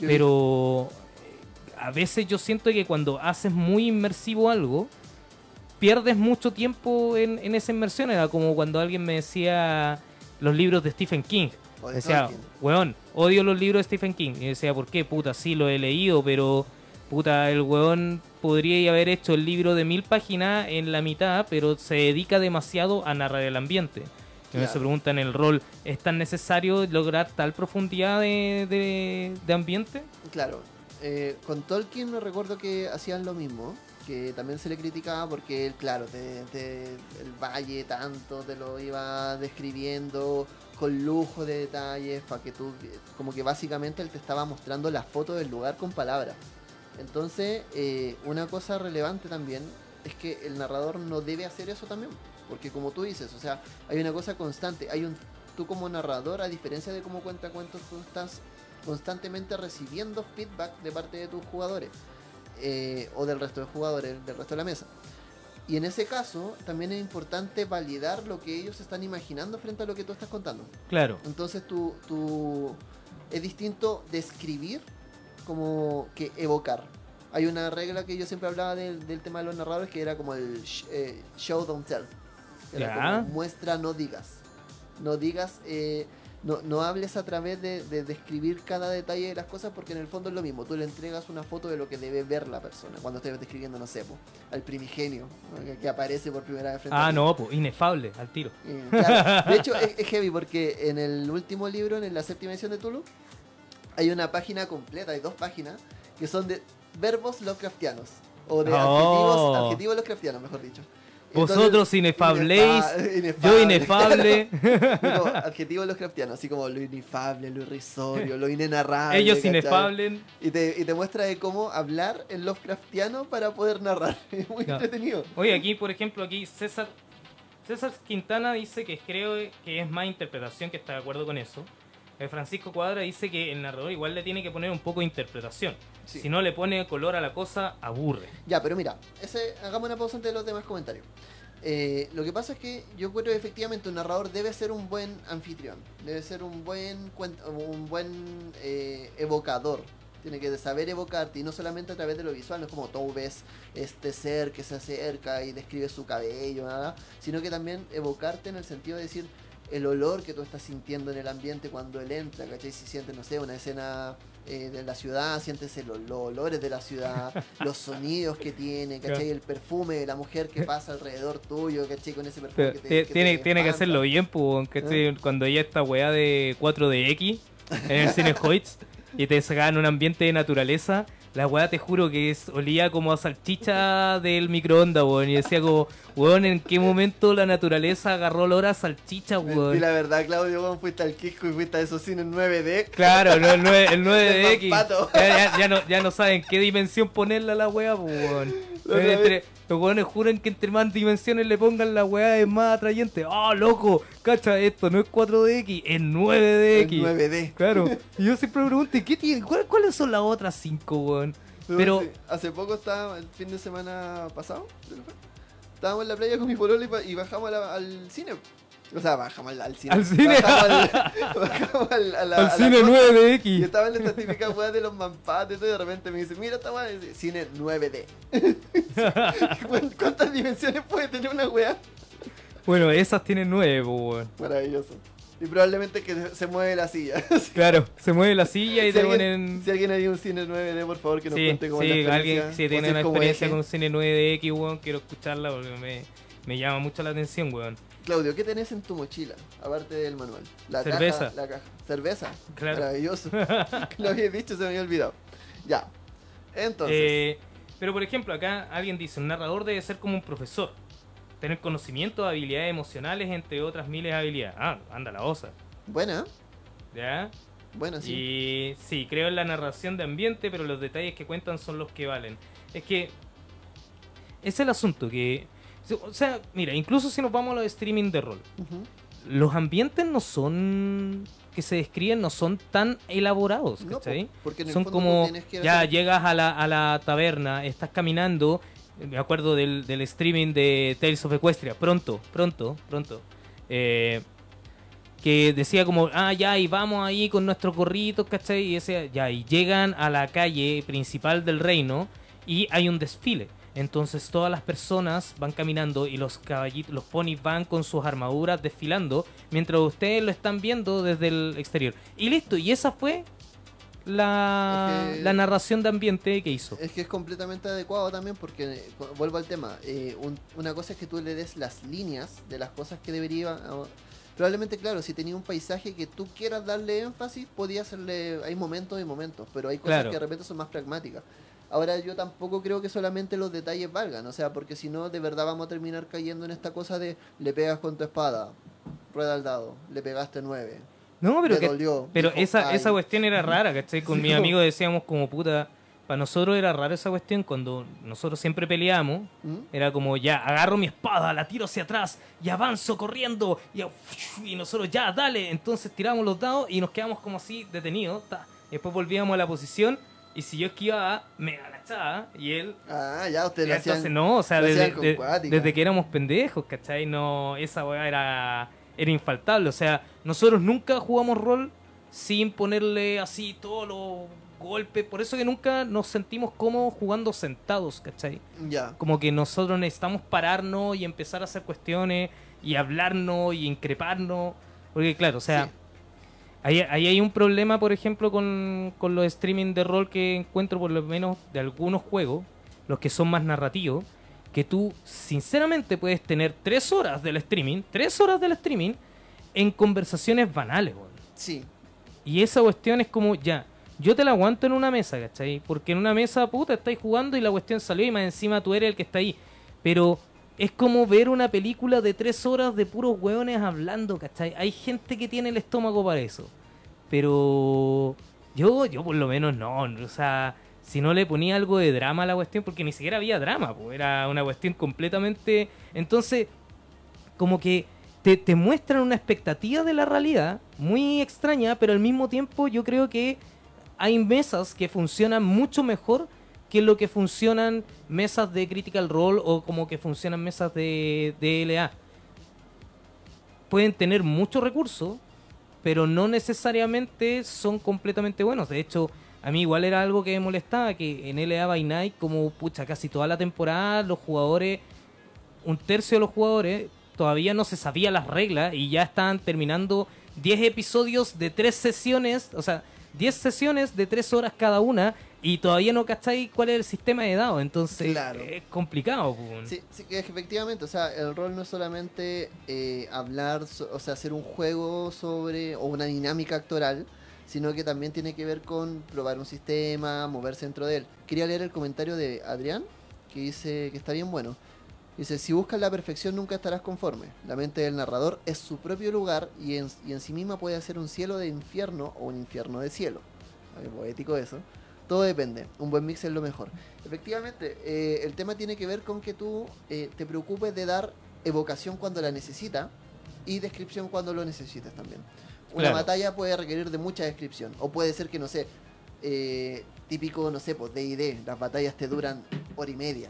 [SPEAKER 1] yo-
[SPEAKER 2] Pero eh, a veces yo siento que cuando haces muy inmersivo algo, pierdes mucho tiempo en, en esa inmersión. Era como cuando alguien me decía los libros de Stephen King.
[SPEAKER 1] o de
[SPEAKER 2] Decía, weón, odio los libros de Stephen King. Y decía, ¿por qué? Puta, sí, lo he leído, pero puta, el weón podría haber hecho el libro de mil páginas en la mitad, pero se dedica demasiado a narrar el ambiente. Entonces
[SPEAKER 1] Claro.
[SPEAKER 2] se preguntan, ¿el rol es tan necesario lograr tal profundidad de, de- de ambiente?
[SPEAKER 1] Claro, eh, con Tolkien me recuerdo que hacían lo mismo, que también se le criticaba porque él, claro, te- el valle tanto te lo iba describiendo con lujo de detalles, para que tú, como que básicamente él te estaba mostrando la foto del lugar con palabras. Entonces, eh, una cosa relevante también es que el narrador no debe hacer eso también, porque como tú dices, o sea, hay una cosa constante, hay un tú como narrador, a diferencia de cómo cuenta cuentos, tú estás constantemente recibiendo feedback de parte de tus jugadores eh, o del resto de jugadores, del resto de la mesa. Y en ese caso, también es importante validar lo que ellos están imaginando frente a lo que tú estás contando.
[SPEAKER 2] Claro.
[SPEAKER 1] Entonces, tú, tú es distinto describir como que evocar. Hay una regla que yo siempre hablaba del, del tema de los narradores que era como el sh- eh, show, don't tell. Era
[SPEAKER 2] Ya.
[SPEAKER 1] como muestra, no digas. No digas, eh, no, no hables a través de, de describir cada detalle de las cosas porque en el fondo es lo mismo. Tú le entregas una foto de lo que debe ver la persona cuando estés describiendo, no sé, po, al primigenio que, que aparece por primera vez frente a
[SPEAKER 2] Ah,
[SPEAKER 1] ti.
[SPEAKER 2] no, pues inefable, al tiro.
[SPEAKER 1] Eh, claro. De hecho, es, es heavy porque en el último libro, en la séptima edición de Tulu, hay una página completa, hay dos páginas, que son de verbos Lovecraftianos. O de
[SPEAKER 2] Oh.
[SPEAKER 1] adjetivos, adjetivos Lovecraftianos, mejor dicho.
[SPEAKER 2] Vosotros inefabléis,
[SPEAKER 1] inefa-
[SPEAKER 2] Yo inefable,
[SPEAKER 1] Digo, adjetivos Lovecraftianos, así como lo inefable, lo irrisorio, lo inenarrable.
[SPEAKER 2] ellos
[SPEAKER 1] ¿cachai?
[SPEAKER 2] inefable.
[SPEAKER 1] Y te, y te muestra de cómo hablar en Lovecraftiano para poder narrar. Es muy
[SPEAKER 2] Ya.
[SPEAKER 1] entretenido.
[SPEAKER 2] Oye, aquí, por ejemplo, aquí César César Quintana dice que creo que es más interpretación, que está de acuerdo con eso. Eh, Francisco Cuadra dice que el narrador igual le tiene que poner un poco de interpretación.
[SPEAKER 1] Sí.
[SPEAKER 2] Si no le pone color a la cosa, aburre.
[SPEAKER 1] Ya, pero mira, ese, hagamos una pausa antes de los demás comentarios. Eh, lo que pasa es que yo creo que efectivamente un narrador debe ser un buen anfitrión, debe ser un buen cuen- un buen eh, evocador. Tiene que saber evocarte y no solamente a través de lo visual, no es como tú ves este ser que se acerca y describe su cabello, nada, sino que también evocarte en el sentido de decir el olor que tú estás sintiendo en el ambiente cuando él entra, ¿cachai? Si sientes, no sé, una escena eh, de la ciudad, sientes el- los olores de la ciudad, los sonidos que tiene, ¿cachai? El perfume de la mujer que pasa alrededor tuyo, ¿cachai? Con ese perfume que te, que
[SPEAKER 2] tiene,
[SPEAKER 1] te
[SPEAKER 2] tiene que hacerlo bien, pues, ¿cachai? cuando ya esta weá de 4DX en el Cinehoids y te sacan un ambiente de naturaleza, La weá te juro que es, olía como a salchicha del microondas, weón. Y decía como, weón, ¿en qué momento la naturaleza agarró olor a salchicha,
[SPEAKER 1] Y
[SPEAKER 2] weón?
[SPEAKER 1] la verdad, Claudio, weón, fuiste al Kisco y fuiste a esos cines 9D.
[SPEAKER 2] Claro, no, el 9, el 9
[SPEAKER 1] El
[SPEAKER 2] de X.
[SPEAKER 1] mampato.
[SPEAKER 2] Ya, ya- ya no, ya no saben qué dimensión ponerle a la weá, pues, weón. Entre- los weones juran que entre más dimensiones le pongan la weá es más atrayente. ¡Ah, loco! Cacha, esto no es 4DX, es 9DX.
[SPEAKER 1] El 9D.
[SPEAKER 2] Claro. Y yo siempre me pregunto, ¿y ¿qué tiene? ¿Cuál- ¿Cuáles son las otras 5, weón? Pero,
[SPEAKER 1] hace poco estaba, el fin de semana pasado, estábamos en la playa con mi pololo y, bajamos la- al cine. O sea, bajamos al, al cine.
[SPEAKER 2] Al cine.
[SPEAKER 1] Bajamos al, bajamos al, a la-
[SPEAKER 2] al
[SPEAKER 1] a la
[SPEAKER 2] cine
[SPEAKER 1] costa,
[SPEAKER 2] 9DX.
[SPEAKER 1] Y estaban estas típicas weas de los mampates y todo, y de repente me dice, mira esta dice, cine 9D. ¿Cu- ¿Cuántas dimensiones puede tener una wea?
[SPEAKER 2] Bueno, esas tienen 9, pues, weón.
[SPEAKER 1] Maravilloso. Y probablemente que se mueve la silla.
[SPEAKER 2] Claro, se mueve la silla y
[SPEAKER 1] si,
[SPEAKER 2] te
[SPEAKER 1] alguien,
[SPEAKER 2] ponen...
[SPEAKER 1] si alguien haría un cine 9D, por favor, que nos
[SPEAKER 2] Sí,
[SPEAKER 1] cuente cómo es
[SPEAKER 2] sí,
[SPEAKER 1] la experiencia.
[SPEAKER 2] alguien si tiene
[SPEAKER 1] es
[SPEAKER 2] una experiencia
[SPEAKER 1] eje.
[SPEAKER 2] con cine 9DX, weón, quiero escucharla porque me, me llama mucho la atención, weón.
[SPEAKER 1] Claudio, ¿qué tenés en tu mochila? Aparte del manual. La
[SPEAKER 2] Cerveza.
[SPEAKER 1] Caja, la caja. Cerveza.
[SPEAKER 2] Claro.
[SPEAKER 1] Maravilloso. Lo había dicho, se me había olvidado. Ya. Entonces.
[SPEAKER 2] Eh, pero por ejemplo, acá alguien dice, un narrador debe ser como un profesor. Tener conocimiento, habilidades emocionales, entre otras miles de habilidades. Ah, anda la osa.
[SPEAKER 1] Buena.
[SPEAKER 2] ¿Ya?
[SPEAKER 1] Buena, sí.
[SPEAKER 2] Y sí, creo en la narración de ambiente, pero los detalles que cuentan son los que valen. Es que es el asunto que... O sea, mira, incluso si nos vamos a los streaming de rol, los ambientes no son... que se describen no son tan elaborados,
[SPEAKER 1] No,
[SPEAKER 2] ¿cachai?
[SPEAKER 1] po, porque
[SPEAKER 2] son como,
[SPEAKER 1] que
[SPEAKER 2] ya
[SPEAKER 1] hacer-
[SPEAKER 2] llegas a la, a la taberna, estás caminando, eh, me acuerdo del, del streaming de Tales of Equestria, pronto, pronto, pronto, eh, que decía como, ah, ya, y vamos ahí con nuestros gorritos, ¿cachai? Y decía, ya, y llegan a la calle principal del reino y hay un desfile. Entonces todas las personas van caminando y los caballitos, los ponis van con sus armaduras desfilando mientras ustedes lo están viendo desde el exterior. Y listo, y esa fue la,
[SPEAKER 1] Es que-
[SPEAKER 2] la narración de ambiente que hizo.
[SPEAKER 1] Es que es completamente adecuado también porque, eh, vuelvo al tema, eh, un- una cosa es que tú le des las líneas de las cosas que debería... Probablemente, claro, si tenía un paisaje que tú quieras darle énfasis, podía hacerle... Hay momentos y momentos, pero hay cosas
[SPEAKER 2] Claro.
[SPEAKER 1] que de repente son más pragmáticas. Ahora yo tampoco creo que solamente los detalles valgan, o sea, porque si no, de verdad vamos a terminar cayendo en esta cosa de le pegas con tu espada, rueda al dado, le pegaste nueve,
[SPEAKER 2] No, pero que,
[SPEAKER 1] dolió.
[SPEAKER 2] pero
[SPEAKER 1] dijo,
[SPEAKER 2] esa,
[SPEAKER 1] "Ay".
[SPEAKER 2] esa cuestión era rara, ¿cachai? Con
[SPEAKER 1] Sí,
[SPEAKER 2] mis
[SPEAKER 1] no.
[SPEAKER 2] amigos decíamos como puta, para nosotros era rara esa cuestión cuando nosotros siempre peleamos.
[SPEAKER 1] ¿Mm?
[SPEAKER 2] Era como, ya, agarro mi espada, la tiro hacia atrás y avanzo corriendo. Y, y nosotros, ya, dale. Entonces tiramos los dados y nos quedamos como así detenidos. ta. Y después volvíamos a la posición. Y si yo esquivaba, me agachaba. Y él.
[SPEAKER 1] Ah, ya, ustedes
[SPEAKER 2] y
[SPEAKER 1] lo
[SPEAKER 2] entonces
[SPEAKER 1] hacían...
[SPEAKER 2] no, o sea, desde, de- desde que éramos pendejos, ¿cachai? No, esa weá era, era infaltable. O sea, nosotros nunca jugamos rol sin ponerle así todos los golpes. Por eso que nunca nos sentimos cómodos jugando sentados, ¿cachai?
[SPEAKER 1] Ya.
[SPEAKER 2] como que nosotros necesitamos pararnos y empezar a hacer cuestiones y hablarnos y increparnos. Porque claro, o sea,
[SPEAKER 1] Sí.
[SPEAKER 2] Ahí, ahí hay un problema, por ejemplo, con, con los streaming de rol que encuentro por lo menos de algunos juegos, los que son más narrativos, que tú sinceramente puedes tener tres horas del streaming, tres horas del streaming, en conversaciones banales, weón.
[SPEAKER 1] Sí.
[SPEAKER 2] Y esa cuestión es como, ya, yo te la aguanto en una mesa, ¿cachai? Porque en una mesa, puta, estáis jugando y la cuestión salió y más encima tú eres el que está ahí. Pero es como ver una película de tres horas de puros hueones hablando, ¿cachai? Hay gente que tiene el estómago para eso. Pero yo, yo por lo menos no, o sea, si no le ponía algo de drama a la cuestión, porque ni siquiera había drama, pues era una cuestión completamente... Entonces, como que te, te muestran una expectativa de la realidad muy extraña, pero al mismo tiempo yo creo que hay mesas que funcionan mucho mejor que lo que funcionan mesas de Critical Role o como que funcionan mesas de, de LA. Pueden tener muchos recursos, pero no necesariamente son completamente buenos. De hecho, a mí igual era algo que me molestaba, que en LA by Night, como pucha, casi toda la temporada, los jugadores, un tercio de los jugadores, todavía no se sabía las reglas y ya estaban terminando 10 episodios de 3 sesiones, o sea, 10 sesiones de 3 horas cada una y todavía no cacháis cuál es el sistema de dados, entonces
[SPEAKER 1] Claro.
[SPEAKER 2] es complicado.
[SPEAKER 1] Sí, sí, efectivamente, o sea, el rol no es solamente eh, hablar, o sea, hacer un juego sobre, o una dinámica actoral, sino que también tiene que ver con probar un sistema, moverse dentro de él. Quería leer el comentario de Adrián, que dice que está bien bueno. Dice, si buscas la perfección nunca estarás conforme. La mente del narrador es su propio lugar y en, y en sí misma puede ser un cielo de infierno o un infierno de cielo. Es poético eso. Todo depende. Un buen mix es lo mejor. Efectivamente, eh, el tema tiene que ver con que tú eh, te preocupes de dar evocación cuando la necesita y descripción cuando lo necesitas también. Una
[SPEAKER 2] Claro.
[SPEAKER 1] batalla puede requerir de mucha descripción. O puede ser que, no sé, eh, típico, no sé, pues D&D, las batallas te duran hora y media.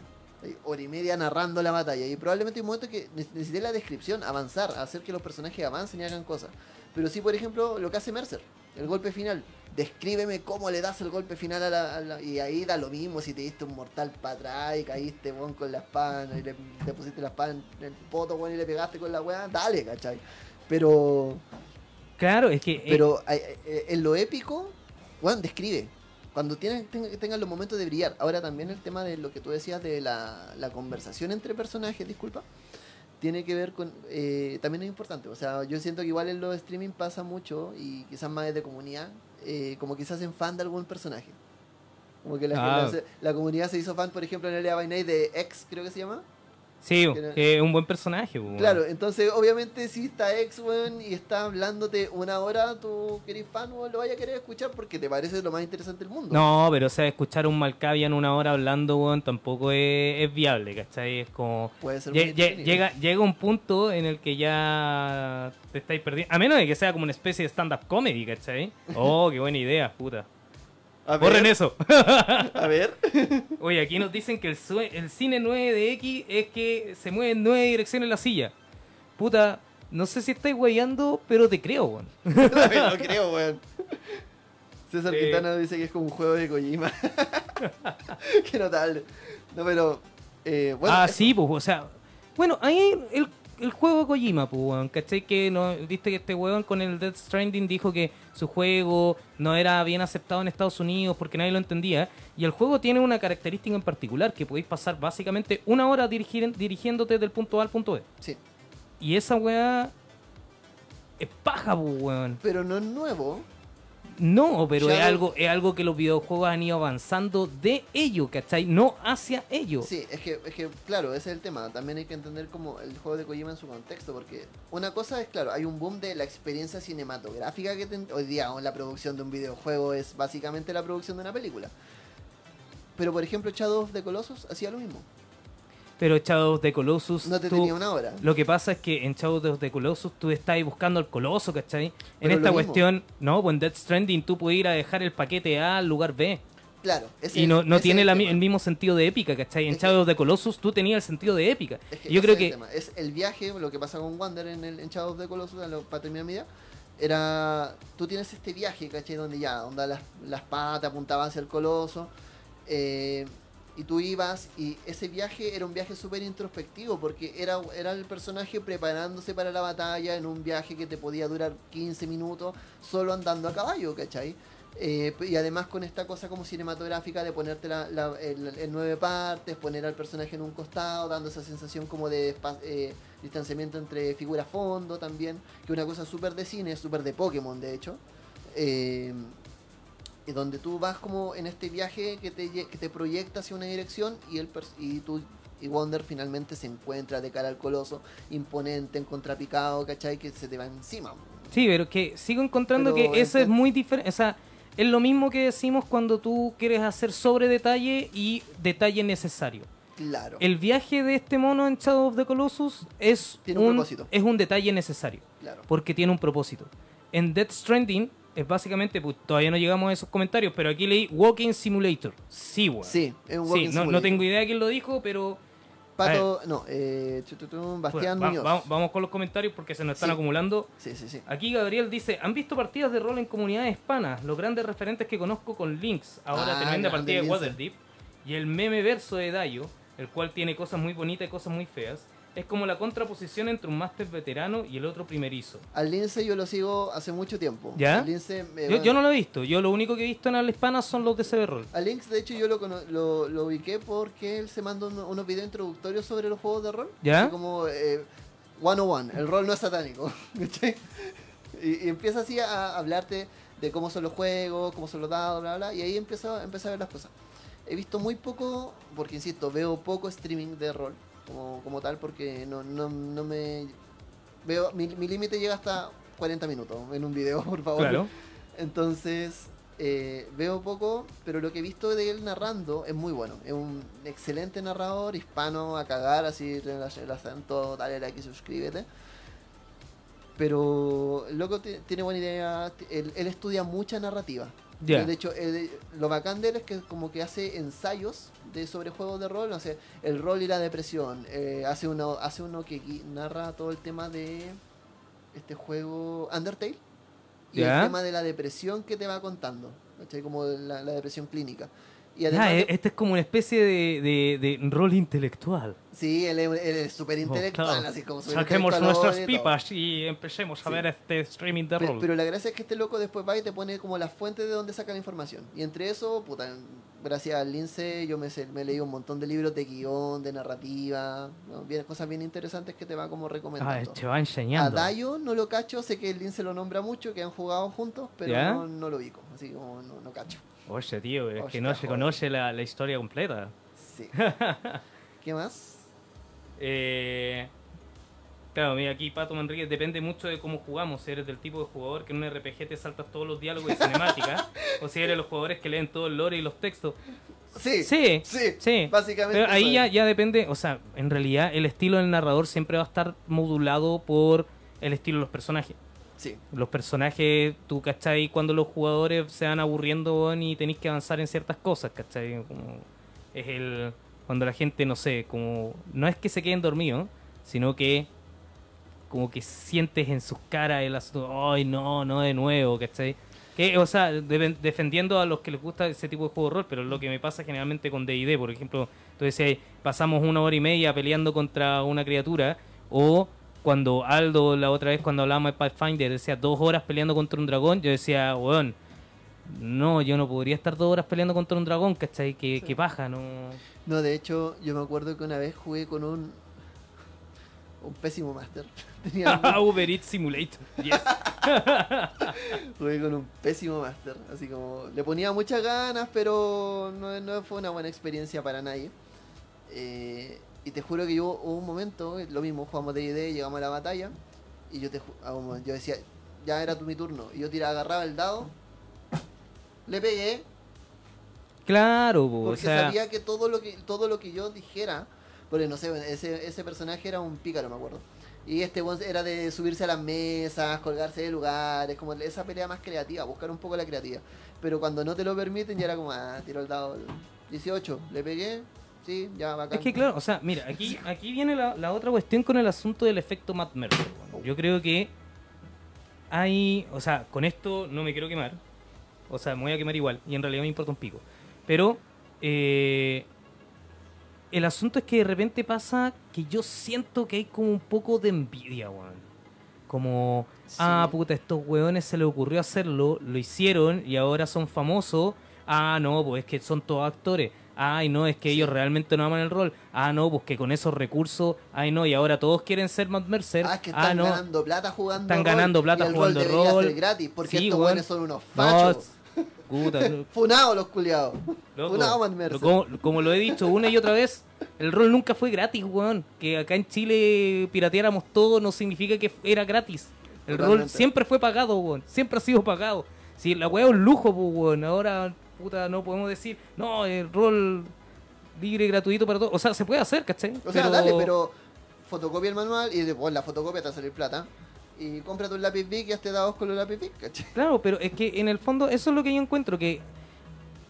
[SPEAKER 1] Hora y media narrando la batalla. Y probablemente hay un momento que ne- necesite la descripción, avanzar, hacer que los personajes avancen y hagan cosas. Pero sí, por ejemplo, lo que hace Mercer, el golpe final. Descríbeme cómo le das el golpe final a la, a la- Y ahí da lo mismo si te diste un mortal para atrás y caíste, weón, con la espada y le, le pusiste la espada en el poto, weón, y le pegaste con la weá. Dale, ¿cachai? Pero...
[SPEAKER 2] Claro, es que. eh,
[SPEAKER 1] Pero eh, eh, en lo épico, bueno, describe. Cuando tienen, ten- tengan los momentos de brillar. Ahora también el tema de lo que tú decías de la, la conversación entre personajes, disculpa, tiene que ver con... eh, también es importante. O sea, yo siento que igual en los streaming pasa mucho, y quizás más de comunidad, eh, como que se hacen fan de algún personaje. Como que la,
[SPEAKER 2] Ah.
[SPEAKER 1] la- la comunidad se hizo fan, por ejemplo, en L.A. by Night de X, creo que se llama.
[SPEAKER 2] Sí,
[SPEAKER 1] que
[SPEAKER 2] es un buen personaje.
[SPEAKER 1] Claro, entonces obviamente si está ex, weón, y está hablándote una hora, tú que eres fan, weón, lo vaya a querer escuchar porque te parece lo más interesante del mundo.
[SPEAKER 2] No, pero o sea, escuchar un Malkavian una hora hablando, weón, tampoco es, es viable, ¿cachai? Es como...
[SPEAKER 1] Puede ser
[SPEAKER 2] lle-
[SPEAKER 1] entretenido.
[SPEAKER 2] llega, llega un punto en el que ya te estáis perdiendo. A menos de que sea como una especie de stand-up comedy, ¿cachai? Oh, qué buena idea, puta.
[SPEAKER 1] A
[SPEAKER 2] Borren
[SPEAKER 1] ver,
[SPEAKER 2] eso.
[SPEAKER 1] a ver.
[SPEAKER 2] Oye, aquí nos dicen que el, el cine 9 de X es que se mueve en nueve direcciones la silla. Puta, no sé si estáis weyando, pero te creo, weón.
[SPEAKER 1] lo creo, weón. César
[SPEAKER 2] Eh.
[SPEAKER 1] Quintana dice que es como un juego de Kojima. Qué notable. No, pero... eh, bueno,
[SPEAKER 2] ah,
[SPEAKER 1] eso.
[SPEAKER 2] sí, pues, o sea. Bueno, ahí el, el juego de Kojima, pues, weón. ¿Cachai? Que no, viste que este weón con el Death Stranding dijo que su juego no era bien aceptado en Estados Unidos porque nadie lo entendía. Y el juego tiene una característica en particular, que podéis pasar básicamente una hora dirigir- dirigiéndote del punto A al punto B.
[SPEAKER 1] Sí,
[SPEAKER 2] Y esa weá es paja, pues, weón.
[SPEAKER 1] pero no es nuevo.
[SPEAKER 2] No, pero es algo, es algo que los videojuegos han ido avanzando de ello, ¿cachai? No hacia ello.
[SPEAKER 1] Sí, es que, es que, claro, ese es el tema. También hay que entender como el juego de Kojima en su contexto, porque una cosa es, claro, hay un boom de la experiencia cinematográfica que ten- hoy día la producción de un videojuego es básicamente la producción de una película. Pero, por ejemplo, Shadow of the Colossus hacía lo mismo.
[SPEAKER 2] Pero Shadow of the Colossus.
[SPEAKER 1] No te
[SPEAKER 2] tú-
[SPEAKER 1] tenía una hora.
[SPEAKER 2] Lo que pasa es que en Shadow of the Colossus tú estás ahí buscando al coloso, ¿cachai? En
[SPEAKER 1] Pero
[SPEAKER 2] esta
[SPEAKER 1] lo mismo.
[SPEAKER 2] cuestión, no, pues en Death Stranding tú puedes ir a dejar el paquete A al lugar B.
[SPEAKER 1] Claro, ese
[SPEAKER 2] Y no, no
[SPEAKER 1] ese
[SPEAKER 2] tiene la
[SPEAKER 1] el
[SPEAKER 2] mismo sentido de épica, ¿cachai? En
[SPEAKER 1] Es que-
[SPEAKER 2] Shadow of the Colossus tú tenías el sentido de épica.
[SPEAKER 1] Es que
[SPEAKER 2] yo creo
[SPEAKER 1] es el
[SPEAKER 2] que.
[SPEAKER 1] tema. Es el viaje, lo que pasa con Wander en, el, en Shadow of the Colossus, lo- para terminar mi idea, era, tú tienes este viaje, ¿cachai? Donde ya, donde las, las patas apuntaban hacia el coloso, eh, y tú ibas, y ese viaje era un viaje súper introspectivo, porque era, era el personaje preparándose para la batalla en un viaje que te podía durar 15 minutos solo andando a caballo, ¿cachai? Eh, y además con esta cosa como cinematográfica de ponerte la, el- nueve partes, poner al personaje en un costado, dando esa sensación como de eh, distanciamiento entre figura-fondo también, que es una cosa súper de cine, súper de Pokémon de hecho. Eh, donde tú vas como en este viaje que te, que te proyecta hacia una dirección y, el y tú y Wonder finalmente se encuentra de cara al coloso, imponente, en contrapicado, ¿cachai? Que se te va encima.
[SPEAKER 2] Sí, pero que sigo encontrando
[SPEAKER 1] Pero
[SPEAKER 2] que eso es muy diferente. O sea, es lo mismo que decimos cuando tú quieres hacer sobre detalle y detalle necesario.
[SPEAKER 1] Claro.
[SPEAKER 2] El viaje de este mono en Shadow of the Colossus es
[SPEAKER 1] Tiene un propósito.
[SPEAKER 2] es un detalle necesario.
[SPEAKER 1] Claro.
[SPEAKER 2] porque tiene un propósito. En Death Stranding es básicamente, pues, todavía no llegamos a esos comentarios, pero aquí leí Walking Simulator. Sí, weón.
[SPEAKER 1] Sí, es un
[SPEAKER 2] Sí,
[SPEAKER 1] walking
[SPEAKER 2] no, no
[SPEAKER 1] simulator.
[SPEAKER 2] tengo idea quién lo dijo, pero
[SPEAKER 1] Pato, no, eh, chu, chu, chu,
[SPEAKER 2] pues,
[SPEAKER 1] Bastián
[SPEAKER 2] va-
[SPEAKER 1] Muñoz.
[SPEAKER 2] va- vamos con los comentarios porque se nos están
[SPEAKER 1] Sí.
[SPEAKER 2] acumulando.
[SPEAKER 1] Sí, sí, sí.
[SPEAKER 2] Aquí Gabriel dice, ¿han visto partidas de rol en comunidades hispanas? Los grandes referentes que conozco con Links, ahora
[SPEAKER 1] Ah,
[SPEAKER 2] tremenda partida de. Waterdeep, y el meme verso de Dayo, el cual tiene cosas muy bonitas y cosas muy feas, es como la contraposición entre un máster veterano y el otro primerizo.
[SPEAKER 1] Al Lince yo lo sigo hace mucho tiempo.
[SPEAKER 2] ¿Ya?
[SPEAKER 1] Al Lince, eh,
[SPEAKER 2] Yo, yo no lo he visto, yo lo único que he visto en habla hispana son los de CB.
[SPEAKER 1] Al Lynx, de hecho, yo lo, lo, lo ubiqué porque él se mandó uno- unos videos introductorios sobre los juegos de rol.
[SPEAKER 2] ¿Ya?
[SPEAKER 1] Así como eh, 101, el rol no es satánico. y, y empieza así a hablarte de cómo son los juegos, cómo son los dados, bla, bla, y ahí empezó, empecé a ver las cosas. He visto muy poco, porque insisto, veo poco streaming de rol como, como tal, porque no, no, no me... Veo, mi, mi límite llega hasta 40 minutos en un video, por favor.
[SPEAKER 2] Claro.
[SPEAKER 1] Entonces, eh, veo poco, pero lo que he visto de él narrando es muy bueno. Es un excelente narrador, hispano a cagar, así el, el acento, dale like y suscríbete. Pero el loco ti- tiene buena idea, él, él estudia mucha narrativa.
[SPEAKER 2] Ya.
[SPEAKER 1] De hecho, él- lo bacán de él es que como que hace ensayos de sobre juegos de rol, no sé, el rol y la depresión. eh, hace uno, hace uno que narra todo el tema de este juego Undertale y el tema de la depresión que te va contando, ¿cachai? Como la, la depresión clínica. Y
[SPEAKER 2] Ah,
[SPEAKER 1] además, de-
[SPEAKER 2] este es como una especie de, de- de rol intelectual.
[SPEAKER 1] sí, él es, súper intelectual,
[SPEAKER 2] Oh, claro.
[SPEAKER 1] así como
[SPEAKER 2] Saquemos nuestras
[SPEAKER 1] y
[SPEAKER 2] pipas y empecemos a
[SPEAKER 1] Sí.
[SPEAKER 2] ver este streaming de rol.
[SPEAKER 1] Pero, la gracia es que este loco después va y te pone como las fuentes de donde saca la información. Y entre eso, puta, gracias al Lince yo me, me leí un montón de libros de guion, de narrativa, ¿no? Bien- cosas bien interesantes que te va como
[SPEAKER 2] ah,
[SPEAKER 1] recomendando.
[SPEAKER 2] te va
[SPEAKER 1] A
[SPEAKER 2] enseñando.
[SPEAKER 1] Dayo no lo cacho, sé que el Lince lo nombra mucho, que han jugado juntos, pero
[SPEAKER 2] ¿Ya?
[SPEAKER 1] no, no lo ubico, así como no, no cacho.
[SPEAKER 2] Oye, tío, es que
[SPEAKER 1] Hostia,
[SPEAKER 2] no se
[SPEAKER 1] joder.
[SPEAKER 2] conoce la, la historia completa.
[SPEAKER 1] Sí. ¿Qué más?
[SPEAKER 2] Eh, claro, mira, aquí Pato Manríquez depende mucho de cómo jugamos. Si eres del tipo de jugador que en un RPG te saltas todos los diálogos y cinemática, o si eres los jugadores que leen todo el lore y los textos.
[SPEAKER 1] Sí,
[SPEAKER 2] Sí,
[SPEAKER 1] sí,
[SPEAKER 2] sí.
[SPEAKER 1] básicamente.
[SPEAKER 2] Pero ahí ya, ya depende, o sea, en realidad el estilo del narrador siempre va a estar modulado por el estilo de los personajes.
[SPEAKER 1] Sí,
[SPEAKER 2] Los personajes, tú, ¿cachai? Cuando los jugadores se van aburriendo y tenéis que avanzar en ciertas cosas, ¿cachai? Como es el... Cuando la gente, no sé, como... No es que se queden dormidos, sino que como que sientes en sus caras el asunto, ay, no, no de nuevo, ¿cachai? Que, o sea, deben- defendiendo a los que les gusta ese tipo de juego de rol, pero lo que me pasa generalmente con D&D, por ejemplo, tú decías, pasamos una hora y media peleando contra una criatura, o cuando Aldo, la otra vez cuando hablábamos de Pathfinder, decía dos horas peleando contra un dragón, yo decía, weón, no, yo no podría estar dos horas peleando contra un dragón, ¿cachai? Que, que paja, no...
[SPEAKER 1] no, de hecho, yo me acuerdo que una vez jugué con un. Un pésimo máster. Tenía
[SPEAKER 2] Uber Eats Simulator. Yes.
[SPEAKER 1] Jugué con un pésimo máster, así como le ponía muchas ganas, pero no, no fue una buena experiencia para nadie. Eh, y te juro que yo hubo un momento, lo mismo, jugamos D&D, llegamos a la batalla, y yo te ah, yo decía, ya era tu mi turno, y yo tiraba, agarraba el dado, le pegué,
[SPEAKER 2] Claro, po, o
[SPEAKER 1] porque
[SPEAKER 2] sea...
[SPEAKER 1] sabía que todo lo que todo lo que yo dijera, porque no sé, ese, ese personaje era un pícaro, me acuerdo. Y este era de subirse a las mesas, colgarse de lugares, como esa pelea más creativa, buscar un poco la creatividad. Pero cuando no te lo permiten, ya era como, ah, tiro el dado 18, le pegué, sí, ya bacán.
[SPEAKER 2] Es que claro, o sea, mira, aquí, aquí viene la, la otra cuestión con el asunto del efecto Matt Mercer. Yo creo que hay, o sea, con esto no me quiero quemar, o sea, me voy a quemar igual, y en realidad me importa un pico. Pero eh, el asunto es que de repente pasa que yo siento que hay como un poco de envidia, weón. Como,
[SPEAKER 1] Sí.
[SPEAKER 2] ah, puta, estos weones se les ocurrió hacerlo, lo hicieron y ahora son famosos. Ah, no, pues es que son todos actores. Ay, no, es que ellos realmente no aman el rol. Ah, no, pues que con esos recursos. Ay, no, y ahora todos quieren ser Matt Mercer.
[SPEAKER 1] Ah, es que están
[SPEAKER 2] no.
[SPEAKER 1] ganando plata jugando
[SPEAKER 2] Están
[SPEAKER 1] rol,
[SPEAKER 2] ganando plata
[SPEAKER 1] y el
[SPEAKER 2] jugando
[SPEAKER 1] rol.
[SPEAKER 2] rol.
[SPEAKER 1] ser gratis, porque
[SPEAKER 2] Sí,
[SPEAKER 1] estos weones son unos
[SPEAKER 2] No,
[SPEAKER 1] fachos.
[SPEAKER 2] Puta.
[SPEAKER 1] Funados los culiados.
[SPEAKER 2] Loco,
[SPEAKER 1] Funados
[SPEAKER 2] como, como lo he dicho una y otra vez, el rol nunca fue gratis, weón. Que acá en Chile pirateáramos todo no significa que era gratis. El rol siempre fue pagado, weón. Siempre ha sido pagado. Si la weá es un lujo, pues, weón. Ahora, puta, no podemos decir, no, el rol libre y gratuito para todos. O sea, se puede hacer, ¿cachai?
[SPEAKER 1] O sea, dale, pero fotocopia el manual y después la fotocopia te va a salir plata. Y cómprate un lápiz Bic y hazte dados con los lápiz Bic, ¿cachai?
[SPEAKER 2] Claro, pero es que en el fondo eso es lo que yo encuentro, que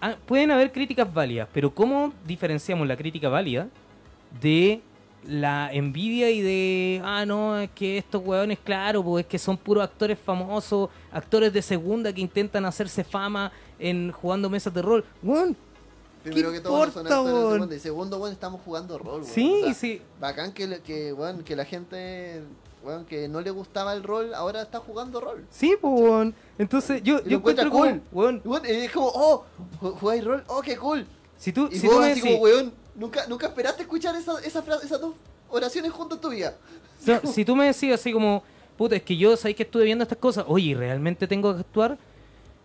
[SPEAKER 2] ah, pueden haber críticas válidas, pero ¿cómo diferenciamos la crítica válida de la envidia y de, ah, no, es que estos hueones, claro, pues es que son puros actores famosos, actores de segunda que intentan hacerse fama en jugando mesas de rol? Weón,
[SPEAKER 1] Primero
[SPEAKER 2] ¿Qué
[SPEAKER 1] que todo, no son
[SPEAKER 2] importa,
[SPEAKER 1] actores de. Y segundo, bueno, estamos jugando rol, weón.
[SPEAKER 2] sí,
[SPEAKER 1] O sea,
[SPEAKER 2] sí.
[SPEAKER 1] Bacán que, que, weón, que la gente, que no le gustaba el rol, ahora está jugando rol.
[SPEAKER 2] Sí, pues, weón. Entonces, yo, yo encuentro
[SPEAKER 1] cool.
[SPEAKER 2] weón,
[SPEAKER 1] y es como, oh, ju- jugáis rol, oh, qué cool.
[SPEAKER 2] si tú,
[SPEAKER 1] Y
[SPEAKER 2] si
[SPEAKER 1] vos
[SPEAKER 2] tú me
[SPEAKER 1] así
[SPEAKER 2] decís,
[SPEAKER 1] como, weón, nunca, nunca esperaste escuchar esa, esa frase, esas dos oraciones junto en tu vida.
[SPEAKER 2] No, si tú me decías así como, puta, es que yo sabéis que estuve viendo estas cosas, oye, ¿realmente tengo que actuar?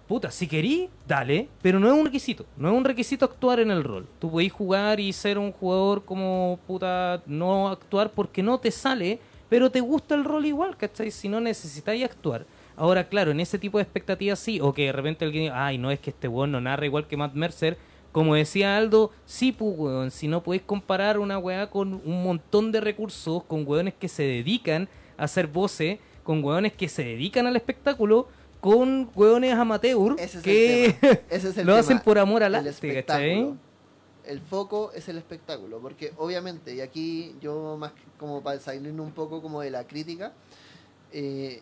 [SPEAKER 2] puta, si querís, dale, pero no es un requisito. No es un requisito actuar en el rol. Tú podés jugar y ser un jugador como, puta, no actuar porque no te sale, pero te gusta el rol igual, ¿cachai? Si no necesitáis actuar. Ahora, claro, en ese tipo de expectativas sí, o que de repente alguien diga, ay, no es que este weón no narra igual que Matt Mercer. Como decía Aldo, sí, pues, weón, si no podéis comparar una weá con un montón de recursos, con weones que se dedican a hacer voces, con weones que se dedican al espectáculo, con hueones amateur
[SPEAKER 1] Ese es
[SPEAKER 2] que lo
[SPEAKER 1] tema.
[SPEAKER 2] hacen por amor al arte. ¿cachai?
[SPEAKER 1] El foco es el espectáculo, porque obviamente, y aquí yo más que como para salirme un poco como de la crítica, eh,